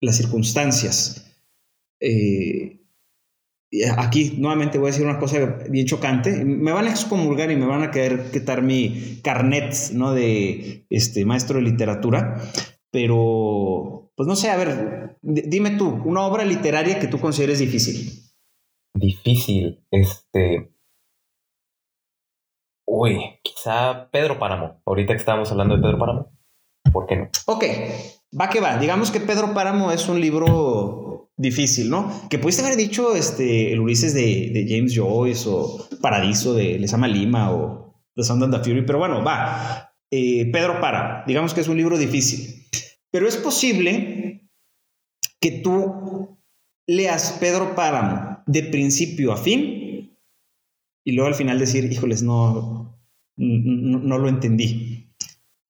las circunstancias. Eh, aquí nuevamente voy a decir una cosa bien chocante. Me van a excomulgar y me van a querer quitar mi carnet ¿no? de este, maestro de literatura. Pero, pues no sé, a ver, dime tú, una obra literaria que tú consideres difícil. Difícil, este. Uy, quizá Pedro Páramo. Ahorita que estábamos hablando de Pedro Páramo. ¿Por qué no? Ok, va que va. Digamos que Pedro Páramo es un libro difícil, ¿no? Que pudiste haber dicho este, el Ulises de, James Joyce o Paradiso de Lesama Lima o The Sound and the Fury, pero bueno, va. Eh, Pedro Páramo, digamos que es un libro difícil. Pero es posible que tú leas Pedro Páramo de principio a fin y luego al final decir, híjoles, no, no, lo entendí.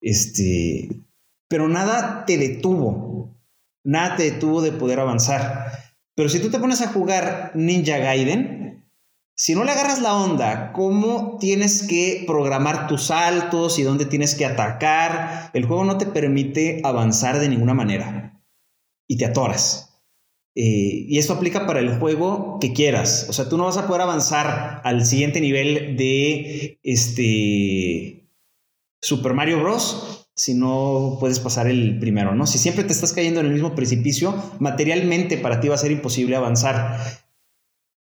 Este, pero nada te detuvo, nada te detuvo de poder avanzar. Pero si tú te pones a jugar Ninja Gaiden, si no le agarras la onda, cómo tienes que programar tus saltos y dónde tienes que atacar, el juego no te permite avanzar de ninguna manera y te atoras. Eh, y esto aplica para el juego que quieras. O sea, tú no vas a poder avanzar al siguiente nivel de este Super Mario Bros. Si no puedes pasar el primero, ¿no? Si siempre te estás cayendo en el mismo precipicio, materialmente para ti va a ser imposible avanzar.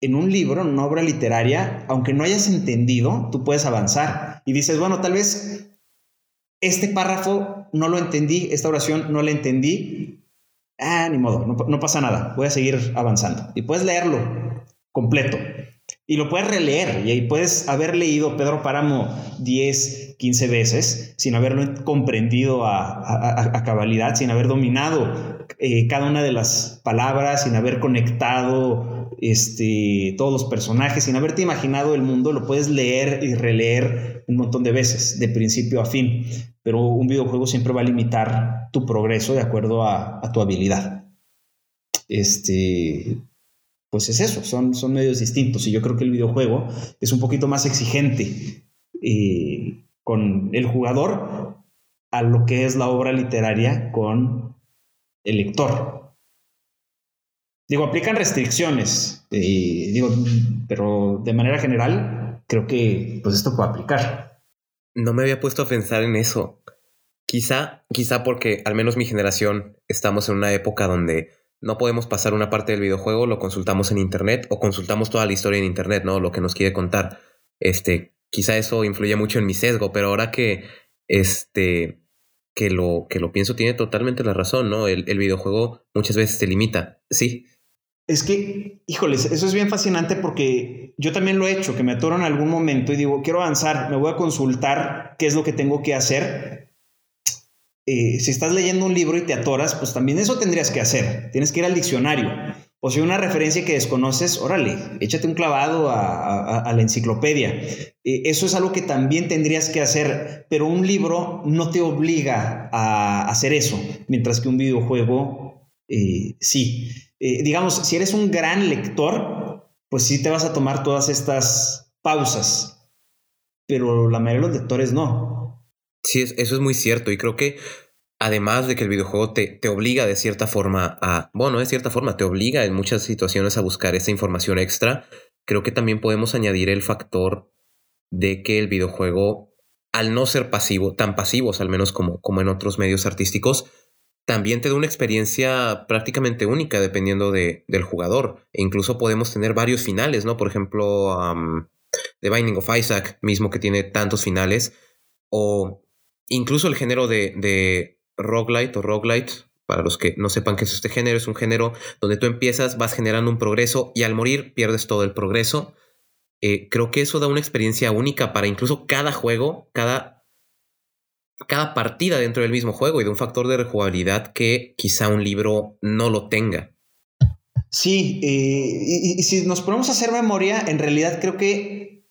En un libro, en una obra literaria, aunque no hayas entendido, tú puedes avanzar. Y dices, bueno, tal vez este párrafo no lo entendí, esta oración no la entendí, ah, ni modo, no, pasa nada, voy a seguir avanzando. Y puedes leerlo completo. Y lo puedes releer y ahí puedes haber leído Pedro Páramo 10, 15 veces sin haberlo comprendido a, cabalidad, sin haber dominado eh, cada una de las palabras, sin haber conectado este, todos los personajes, sin haberte imaginado el mundo, lo puedes leer y releer un montón de veces, de principio a fin pero un videojuego siempre va a limitar tu progreso de acuerdo a, tu habilidad. Este, pues es eso, son, son medios distintos y yo creo que el videojuego es un poquito más exigente eh, con el jugador a lo que es la obra literaria con el lector. Digo, aplican restricciones, eh, digo, pero de manera general creo que pues esto puede aplicar. No me había puesto a pensar en eso. Quizá, quizá porque al menos mi generación estamos en una época donde no podemos pasar una parte del videojuego, lo consultamos en internet o consultamos toda la historia en internet, ¿no? Lo que nos quiere contar. Este, quizá eso influye mucho en mi sesgo, pero ahora que este que lo que lo pienso tiene totalmente la razón, ¿no? El, el videojuego muchas veces te limita. Sí, es que, híjoles, eso es bien fascinante porque yo también lo he hecho, que me atoro en algún momento y digo, quiero avanzar, me voy a consultar qué es lo que tengo que hacer. Eh, si estás leyendo un libro y te atoras, pues también eso tendrías que hacer. Tienes que ir al diccionario. O si hay una referencia que desconoces, órale, échate un clavado a, la enciclopedia. Eh, eso es algo que también tendrías que hacer, pero un libro no te obliga a hacer eso, mientras que un videojuego eh, sí. Digamos, si eres un gran lector, pues sí te vas a tomar todas estas pausas, pero la mayoría de los lectores no. Sí, eso es muy cierto y creo que además de que el videojuego te, te obliga de cierta forma a, bueno, de cierta forma te obliga en muchas situaciones a buscar esa información extra, creo que también podemos añadir el factor de que el videojuego, al no ser pasivo, tan pasivos al menos como, como en otros medios artísticos, también te da una experiencia prácticamente única dependiendo de, del jugador. E incluso podemos tener varios finales, ¿no? Por ejemplo, The Binding of Isaac, mismo que tiene tantos finales. O incluso el género de, de roguelite o roguelite. Para los que no sepan qué es este género, es un género donde tú empiezas, vas generando un progreso y al morir pierdes todo el progreso. eh, creo que eso da una experiencia única para incluso cada juego, cada, cada partida dentro del mismo juego y de un factor de rejugabilidad que quizá un libro no lo tenga. Sí, eh, y, si nos ponemos a hacer memoria, en realidad creo que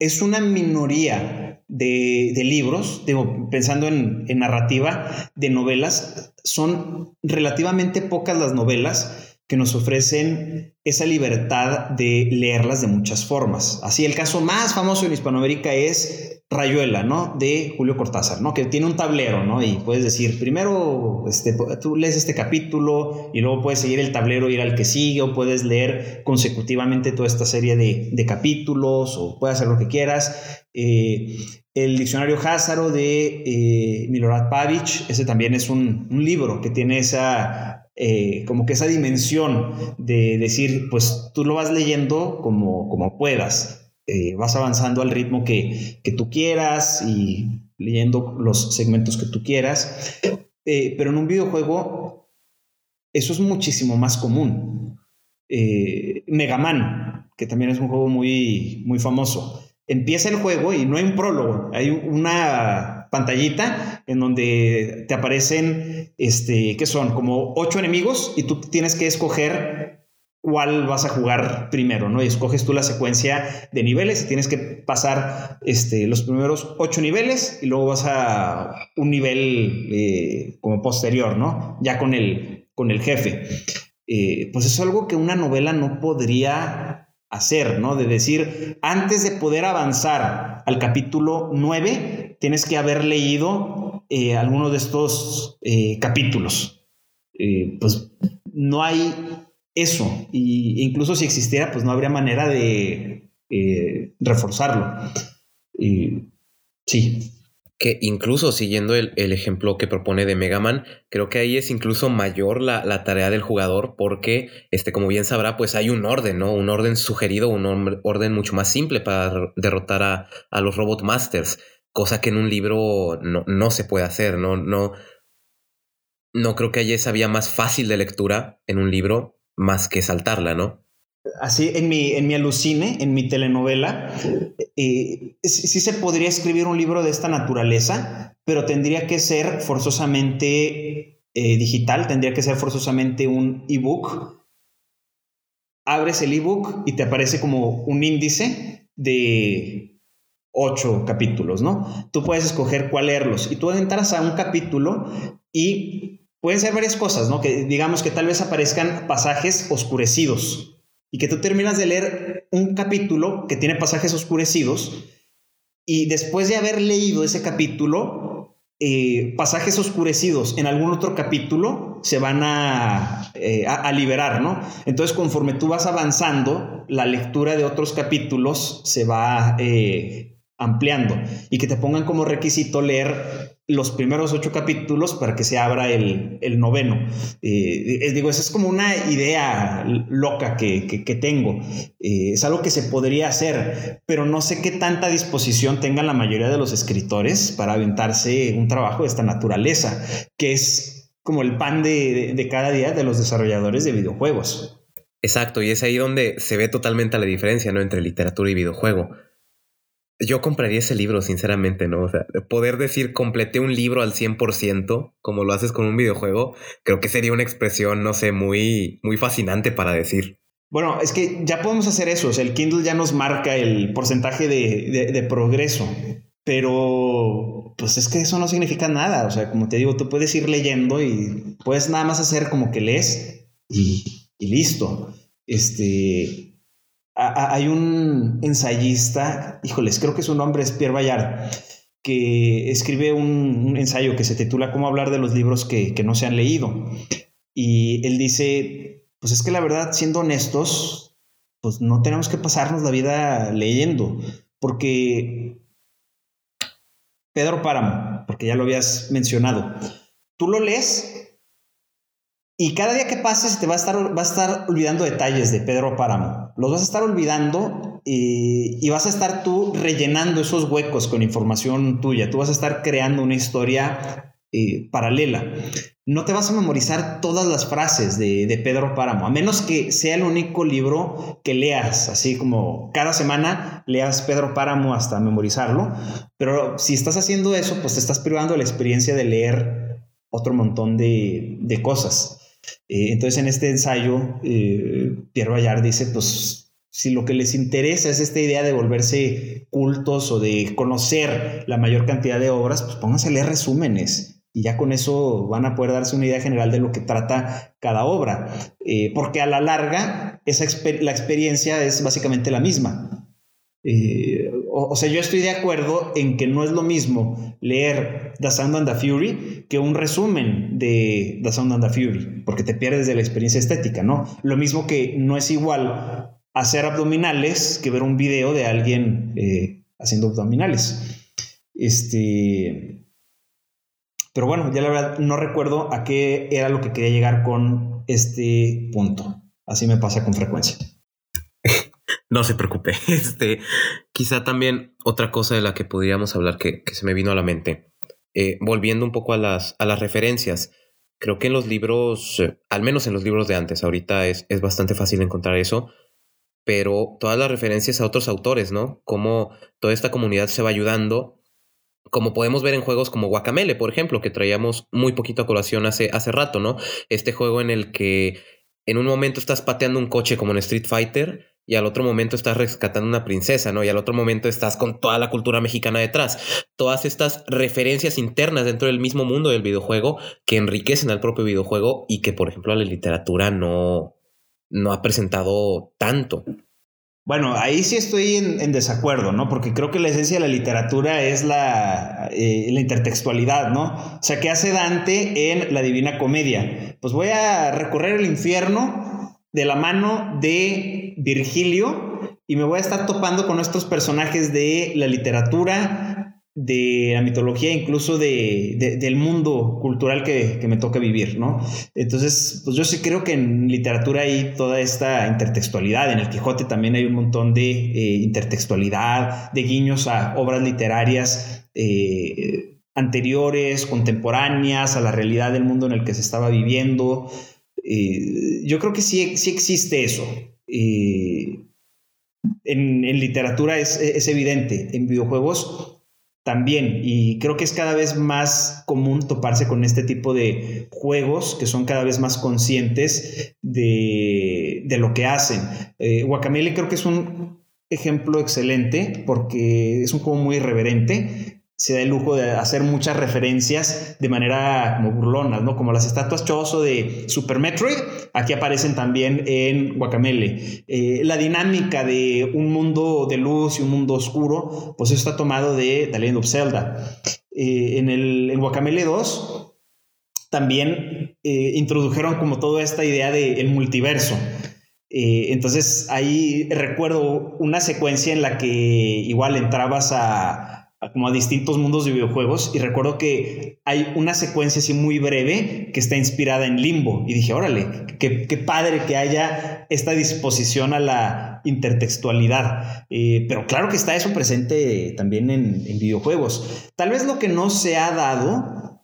es una minoría de, libros, digo, pensando en, narrativa, de novelas, son relativamente pocas las novelas que nos ofrecen esa libertad de leerlas de muchas formas. Así, el caso más famoso en Hispanoamérica es Rayuela, ¿no? De Julio Cortázar, ¿no? Que tiene un tablero, ¿no? Y puedes decir, primero, este, tú lees este capítulo y luego puedes seguir el tablero y ir al que sigue, o puedes leer consecutivamente toda esta serie de, capítulos, o puedes hacer lo que quieras. Eh, el diccionario Házaro de eh, Milorad Pavich, ese también es un, libro que tiene esa eh, como que esa dimensión de decir, pues tú lo vas leyendo como, como puedas, vas avanzando al ritmo que, tú quieras y leyendo los segmentos que tú quieras, pero en un videojuego eso es muchísimo más común. Mega Man, que también es un juego muy, muy famoso, empieza el juego y no hay un prólogo, hay una pantallita en donde te aparecen, este, que son como ocho enemigos y tú tienes que escoger cuál vas a jugar primero, ¿no? Y escoges tú la secuencia de niveles y tienes que pasar este, los primeros ocho niveles y luego vas a un nivel eh, como posterior, ¿no? Ya con el, con el jefe. Eh, pues es algo que una novela no podría hacer, ¿no? De decir, antes de poder avanzar al capítulo 9, tienes que haber leído eh, alguno de estos eh, capítulos. Eh, pues no hay eso. Y incluso si existiera, pues no habría manera de reforzarlo. sí que incluso siguiendo el, ejemplo que propone de Mega Man, creo que ahí es incluso mayor la, tarea del jugador porque, este, como bien sabrá, pues hay un orden, ¿no? Un orden sugerido, un orden mucho más simple para derrotar a, a los Robot Masters, cosa que en un libro no, no se puede hacer, ¿no? No, no creo que haya esa vía más fácil de lectura en un libro más que saltarla, ¿no? Así en mi, en mi alucine, en mi telenovela, eh, sí se podría escribir un libro de esta naturaleza, pero tendría que ser forzosamente eh, digital, tendría que ser forzosamente un ebook. Abres el ebook y te aparece como un índice de ocho capítulos, ¿no? Tú puedes escoger cuál leerlos y tú entras a un capítulo y pueden ser varias cosas, ¿no? Que digamos que tal vez aparezcan pasajes oscurecidos y que tú terminas de leer un capítulo que tiene pasajes oscurecidos y después de haber leído ese capítulo, eh, pasajes oscurecidos en algún otro capítulo se van eh, a, a, liberar, ¿no? Entonces, conforme tú vas avanzando, la lectura de otros capítulos se va eh, ampliando y que te pongan como requisito leer los primeros ocho capítulos para que se abra el, noveno. Eh, eh, digo, esa es como una idea loca que, tengo. Eh, es algo que se podría hacer, pero no sé qué tanta disposición tengan la mayoría de los escritores para aventarse un trabajo de esta naturaleza, que es como el pan de, de cada día de los desarrolladores de videojuegos. Exacto, y es ahí donde se ve totalmente la diferencia ¿no? entre literatura y videojuego yo compraría ese libro, sinceramente, ¿no? O sea, poder decir completé un libro al 100%, como lo haces con un videojuego, creo que sería una expresión, no sé, muy, muy fascinante para decir. Bueno, es que ya podemos hacer eso, o sea, el Kindle ya nos marca el porcentaje de, progreso, pero pues es que eso no significa nada, o sea, como te digo, tú puedes ir leyendo y puedes nada más hacer como que lees y, y listo. Este, hay un ensayista, híjoles, creo que su nombre es Pierre Bayard, que escribe un, ensayo que se titula Cómo hablar de los libros que, no se han leído. Y él dice, pues es que la verdad, siendo honestos, pues no tenemos que pasarnos la vida leyendo, porque Pedro Páramo, porque ya lo habías mencionado, tú lo lees y cada día que pases te va a estar, va a estar olvidando detalles de Pedro Páramo. Los vas a estar olvidando y, vas a estar tú rellenando esos huecos con información tuya. Tú vas a estar creando una historia eh, paralela. No te vas a memorizar todas las frases de, de, Pedro Páramo, a menos que sea el único libro que leas, así como cada semana leas Pedro Páramo hasta memorizarlo. Pero si estás haciendo eso, pues te estás privando de la experiencia de leer otro montón de, de cosas. Eh, entonces, en este ensayo, eh, Pierre Bayard dice, pues si lo que les interesa es esta idea de volverse cultos o de conocer la mayor cantidad de obras, pues pónganse a leer resúmenes y ya con eso van a poder darse una idea general de lo que trata cada obra, eh, porque a la larga esa la experiencia es básicamente la misma. O, sea, yo estoy de acuerdo en que no es lo mismo leer The Sound and the Fury que un resumen de The Sound and the Fury, porque te pierdes de la experiencia estética, ¿no? Lo mismo que no es igual hacer abdominales que ver un video de alguien eh, haciendo abdominales. Este. Pero bueno, ya la verdad no recuerdo a qué era lo que quería llegar con este punto. Así me pasa con frecuencia. No se preocupe. Este, quizá también otra cosa de la que podríamos hablar que, se me vino a la mente. Eh, volviendo un poco a las, a las referencias. Creo que en los libros, eh, al menos en los libros de antes, ahorita es, es bastante fácil encontrar eso pero todas las referencias a otros autores, ¿no? Cómo toda esta comunidad se va ayudando, como podemos ver en juegos como Guacamele, por ejemplo, que traíamos muy poquito a colación hace, hace rato, ¿no? Este juego en el que en un momento estás pateando un coche como en Street Fighter y al otro momento estás rescatando una princesa, ¿no? Y al otro momento estás con toda la cultura mexicana detrás. Todas estas referencias internas dentro del mismo mundo del videojuego que enriquecen al propio videojuego y que, por ejemplo, la literatura no, no ha presentado tanto. Bueno, ahí sí estoy en, desacuerdo, ¿no? Porque creo que la esencia de la literatura es la, eh, la, intertextualidad, ¿no? O sea, ¿qué hace Dante en la Divina Comedia? Pues voy a recorrer el infierno de la mano de Virgilio y me voy a estar topando con estos personajes de la literatura, de la mitología, incluso de, del mundo cultural que, me toca vivir, ¿no? Entonces, pues yo sí creo que en literatura hay toda esta intertextualidad, en el Quijote también hay un montón de eh, intertextualidad, de guiños a obras literarias eh, anteriores, contemporáneas, a la realidad del mundo en el que se estaba viviendo. Eh, yo creo que sí, sí existe eso. En, en, literatura es, es evidente, en videojuegos también. Y creo que es cada vez más común toparse con este tipo de juegos que son cada vez más conscientes de, lo que hacen. Eh, Guacamele creo que es un ejemplo excelente porque es un juego muy irreverente se da el lujo de hacer muchas referencias de manera como burlonas, ¿no? Como las estatuas Chozo de Super Metroid, aquí aparecen también en Guacamele. Eh, la dinámica de un mundo de luz y un mundo oscuro, pues eso está tomado de The Legend of Zelda. Eh, en, el, Guacamele 2 también eh, introdujeron como toda esta idea del multiverso. entonces ahí recuerdo una secuencia en la que igual entrabas a como a distintos mundos de videojuegos y recuerdo que hay una secuencia así muy breve que está inspirada en Limbo y dije, órale, qué, qué padre que haya esta disposición a la intertextualidad. Eh, pero claro que está eso presente también en, videojuegos. Tal vez lo que no se ha dado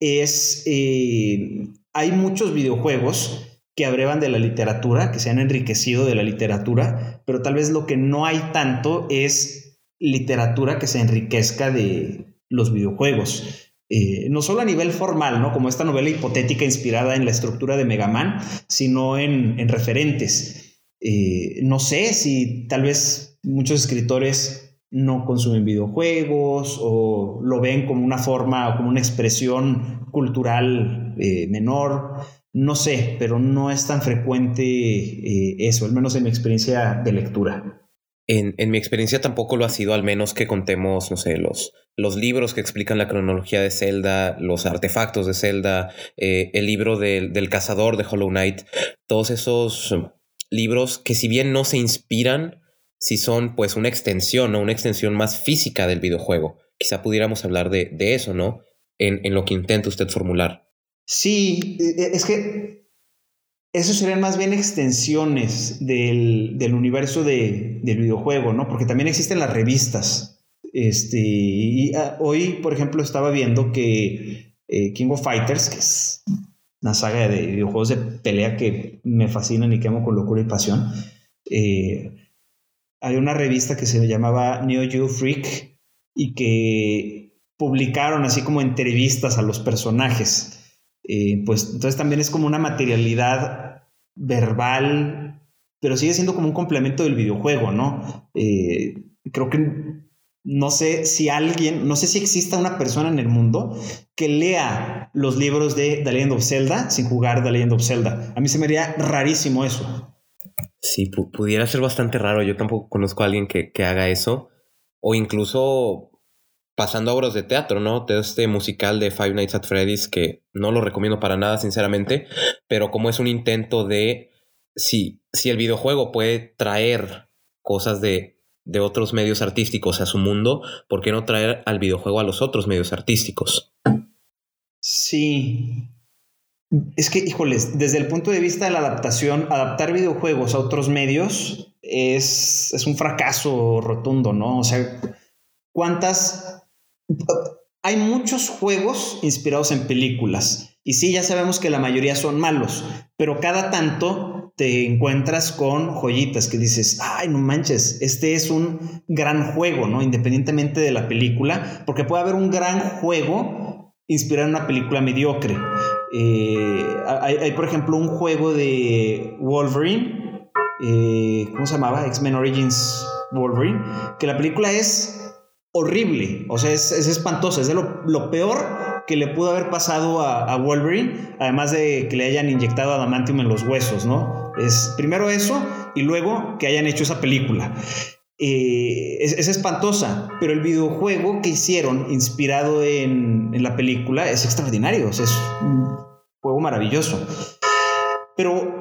es, eh, hay muchos videojuegos que abrevan de la literatura, que se han enriquecido de la literatura, pero tal vez lo que no hay tanto es literatura que se enriquezca de los videojuegos. Eh, no solo a nivel formal, ¿no? Como esta novela hipotética inspirada en la estructura de Mega Man, sino en, referentes. Eh, no sé si tal vez muchos escritores no consumen videojuegos o lo ven como una forma o como una expresión cultural eh, menor. No sé, pero no es tan frecuente eso, al menos en mi experiencia de lectura. En, en, mi experiencia tampoco lo ha sido, al menos que contemos, no sé, los, los libros que explican la cronología de Zelda, los artefactos de Zelda, eh, el libro del, cazador de Hollow Knight, todos esos libros que si bien no se inspiran, si son pues una extensión o una extensión más física del videojuego. Quizá pudiéramos hablar de, de eso, ¿no? En, en lo que intenta usted formular. Sí, e, e, es que esos serían más bien extensiones del, universo del videojuego, ¿no? Porque también existen las revistas. Este, y ah, hoy, por ejemplo, estaba viendo que eh, King of Fighters, que es una saga de videojuegos de pelea que me fascinan y que amo con locura y pasión, eh, hay una revista que se llamaba Neo Geo Freak y que publicaron así como entrevistas a los personajes. Eh, pues entonces también es como una materialidad verbal, pero sigue siendo como un complemento del videojuego, ¿no? Eh, creo que no sé si alguien, no sé si exista una persona en el mundo que lea los libros de The Legend of Zelda sin jugar The Legend of Zelda. A mí se me haría rarísimo eso. Sí, pudiera ser bastante raro. Yo tampoco conozco a alguien que, que haga eso. O incluso pasando a obras de teatro, ¿no? De este musical de Five Nights at Freddy's que no lo recomiendo para nada, sinceramente, pero como es un intento de si, si el videojuego puede traer cosas de, de otros medios artísticos a su mundo, ¿por qué no traer al videojuego a los otros medios artísticos? Sí. Es que, híjoles, desde el punto de vista de la adaptación, adaptar videojuegos a otros medios es, es un fracaso rotundo, ¿no? O sea, ¿cuántas hay muchos juegos inspirados en películas. Y sí, ya sabemos que la mayoría son malos, pero cada tanto te encuentras con joyitas que dices, ay, no manches, este es un gran juego, ¿no? Independientemente de la película, porque puede haber un gran juego inspirado en una película mediocre. Eh, hay, por ejemplo, un juego de Wolverine, eh, ¿cómo se llamaba? X-Men Origins Wolverine, que la película es horrible, o sea, es, es espantoso, es de lo, peor que le pudo haber pasado a, Wolverine, además de que le hayan inyectado adamantium en los huesos, ¿no? Es primero eso y luego que hayan hecho esa película. Eh, es, espantosa, pero el videojuego que hicieron inspirado en, en la película es extraordinario, o sea, es un juego maravilloso. Pero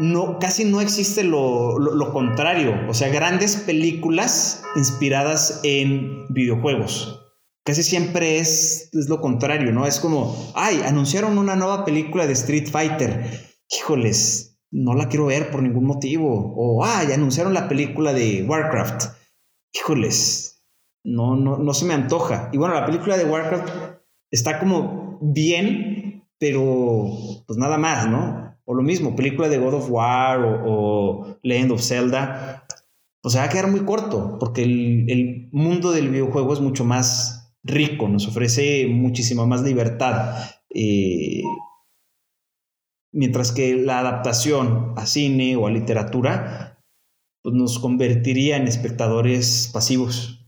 no, casi no existe lo, contrario. O sea, grandes películas inspiradas en videojuegos. Casi siempre es, es, lo contrario, ¿no? Es como, ay, anunciaron una nueva película de Street Fighter. Híjoles, no la quiero ver por ningún motivo. O, ay, anunciaron la película de Warcraft. Híjoles, no, no, no se me antoja. Y bueno, la película de Warcraft está como bien, pero pues nada más, ¿no? O lo mismo, película de God of War o, Legend of Zelda, pues se va a quedar muy corto, porque el, mundo del videojuego es mucho más rico, nos ofrece muchísima más libertad. Eh, mientras que la adaptación a cine o a literatura pues nos convertiría en espectadores pasivos.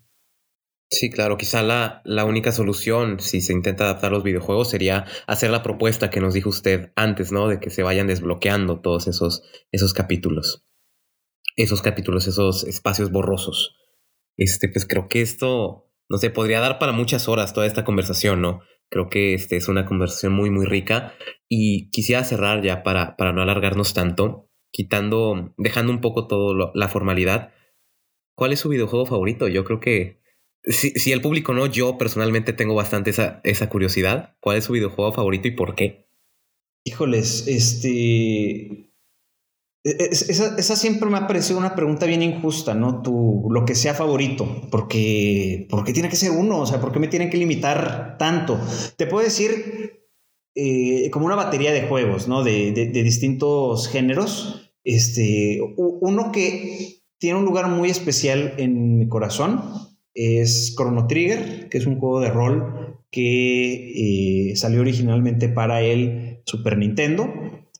Sí, claro, quizá la, la, única solución, si se intenta adaptar los videojuegos, sería hacer la propuesta que nos dijo usted antes, ¿no? De que se vayan desbloqueando todos esos, esos capítulos. Esos capítulos, esos espacios borrosos. Este, pues creo que esto, no sé, podría dar para muchas horas toda esta conversación, ¿no? Creo que este es una conversación muy, muy rica. Y quisiera cerrar ya para, para no alargarnos tanto, quitando, dejando un poco todo la formalidad. ¿Cuál es su videojuego favorito? Yo creo que si, el público no, yo personalmente tengo bastante esa, esa curiosidad. ¿Cuál es su videojuego favorito y por qué? Híjoles, este. E, e, esa, siempre me ha parecido una pregunta bien injusta, ¿no? Tu, lo que sea favorito, porque, ¿por qué tiene que ser uno? O sea, ¿por qué me tienen que limitar tanto? Te puedo decir eh, como una batería de juegos, ¿no? De, de, de, distintos géneros. Este, uno que tiene un lugar muy especial en mi corazón es Chrono Trigger, que es un juego de rol que eh, salió originalmente para el Super Nintendo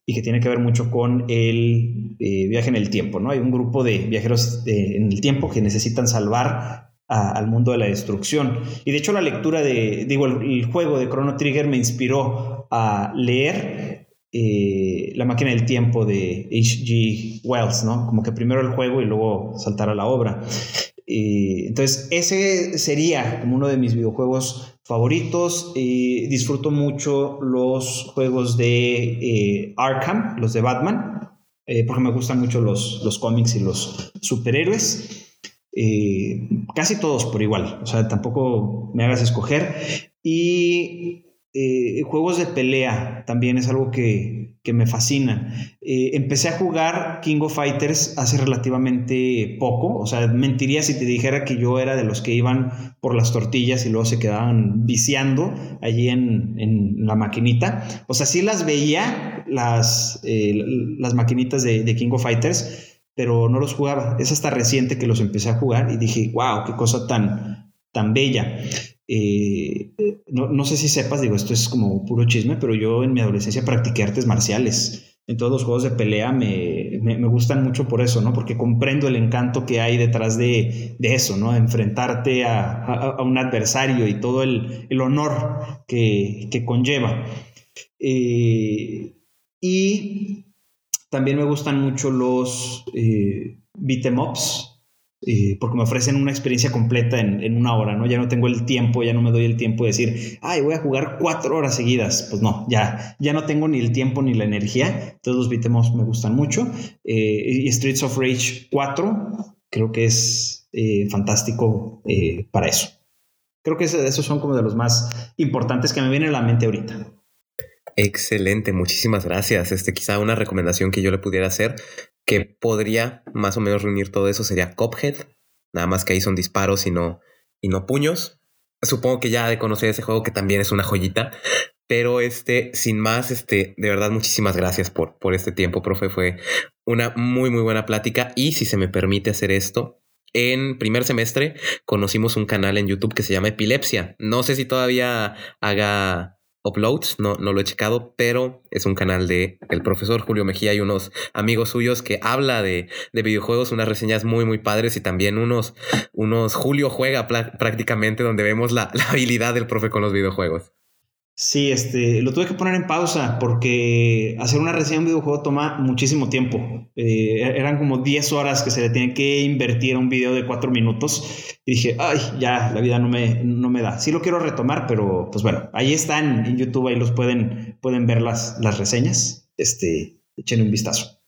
y que tiene que ver mucho con el eh, viaje en el tiempo, ¿no? Hay un grupo de viajeros en el tiempo que necesitan salvar al mundo de la destrucción. Y de hecho la lectura de, digo, el, juego de Chrono Trigger me inspiró a leer eh, La máquina del tiempo de H.G. Wells, ¿no? Como que primero el juego y luego saltar a la obra entonces, ese sería como uno de mis videojuegos favoritos. disfruto mucho los juegos de eh, Arkham, los de Batman, eh, porque me gustan mucho los, los cómics y los superhéroes. Eh, casi todos por igual, o sea, tampoco me hagas escoger. Y Eh, juegos de pelea también es algo que, me fascina. Eh, empecé a jugar King of Fighters hace relativamente poco, o sea, mentiría si te dijera que yo era de los que iban por las tortillas y luego se quedaban viciando allí en, la maquinita. O sea, sí las veía, las, eh, las maquinitas de, de King of Fighters, pero no los jugaba. Es hasta reciente que los empecé a jugar y dije, wow, qué cosa tan, tan bella. Eh, no, sé si sepas, digo, esto es como puro chisme, pero yo en mi adolescencia practiqué artes marciales. En todos los juegos de pelea me, gustan mucho por eso, ¿no? Porque comprendo el encanto que hay detrás de, eso, ¿no? Enfrentarte a, un adversario y todo el, honor que, conlleva. Eh, y también me gustan mucho los eh, em ups, porque me ofrecen una experiencia completa en, una hora, ¿no? Ya no tengo el tiempo, ya no me doy el tiempo de decir, ay, voy a jugar cuatro horas seguidas. Pues no, ya, ya no tengo ni el tiempo ni la energía. Todos los beatemos me gustan mucho. Eh, y Streets of Rage 4 creo que es eh, fantástico eh, para eso. Creo que esos son como de los más importantes que me vienen a la mente ahorita. Excelente, muchísimas gracias. Este quizá una recomendación que yo le pudiera hacer que podría más o menos reunir todo eso sería Cophead, nada más que ahí son disparos y no, y no puños. Supongo que ya de conocer ese juego que también es una joyita, pero este, sin más, este, de verdad muchísimas gracias por, por este tiempo, profe, fue una muy muy buena plática y si se me permite hacer esto, en primer semestre conocimos un canal en YouTube que se llama Epilepsia. No sé si todavía haga uploads, no, no lo he checado, pero es un canal de el profesor Julio Mejía y unos amigos suyos que habla de, videojuegos, unas reseñas muy, muy padres y también unos, unos Julio juega prácticamente donde vemos la habilidad del profe con los videojuegos. Sí, este, lo tuve que poner en pausa porque hacer una reseña de un videojuego toma muchísimo tiempo. Eh, eran como 10 horas que se le tiene que invertir a un video de 4 minutos. Y dije, ay, ya, la vida no me, no me da. Sí lo quiero retomar, pero pues bueno, ahí están en YouTube, ahí los pueden, pueden ver las, las reseñas. Este, echen un vistazo.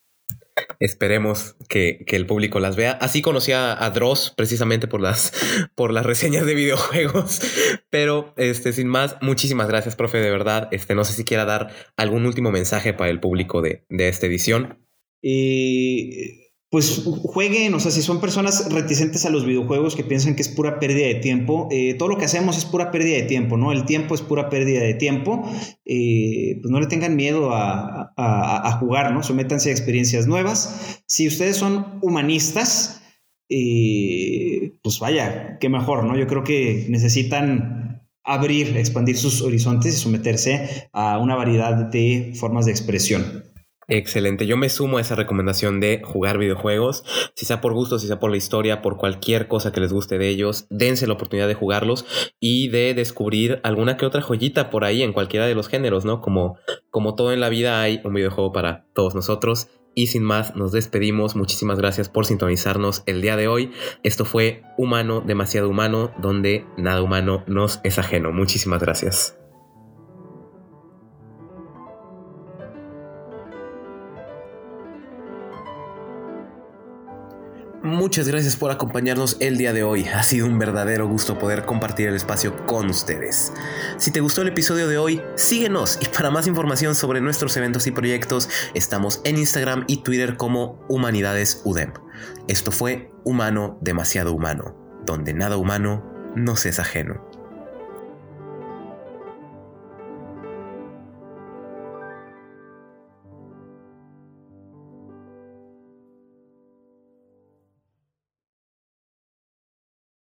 Esperemos que, el público las vea. Así conocí a, Dross precisamente por las, por las reseñas de videojuegos. Pero este, sin más, muchísimas gracias, profe, de verdad. Este, no sé si quiera dar algún último mensaje para el público de, de esta edición. Eh, pues jueguen, o sea, si son personas reticentes a los videojuegos que piensan que es pura pérdida de tiempo, eh, todo lo que hacemos es pura pérdida de tiempo, ¿no? El tiempo es pura pérdida de tiempo, eh, pues no le tengan miedo a, jugar, ¿no? Sométanse a experiencias nuevas. Si ustedes son humanistas, eh, pues vaya, qué mejor, ¿no? Yo creo que necesitan abrir, expandir sus horizontes y someterse a una variedad de formas de expresión. Excelente, yo me sumo a esa recomendación de jugar videojuegos, si sea por gusto, si sea por la historia, por cualquier cosa que les guste de ellos, dense la oportunidad de jugarlos y de descubrir alguna que otra joyita por ahí en cualquiera de los géneros, ¿no? Como, como todo en la vida hay un videojuego para todos nosotros. Y sin más, nos despedimos. Muchísimas gracias por sintonizarnos el día de hoy. Esto fue Humano, demasiado humano, donde nada humano nos es ajeno. Muchísimas gracias. Muchas gracias por acompañarnos el día de hoy. Ha sido un verdadero gusto poder compartir el espacio con ustedes. Si te gustó el episodio de hoy, síguenos y para más información sobre nuestros eventos y proyectos, estamos en Instagram y Twitter como Humanidades UDEM. Esto fue Humano demasiado humano, donde nada humano nos es ajeno.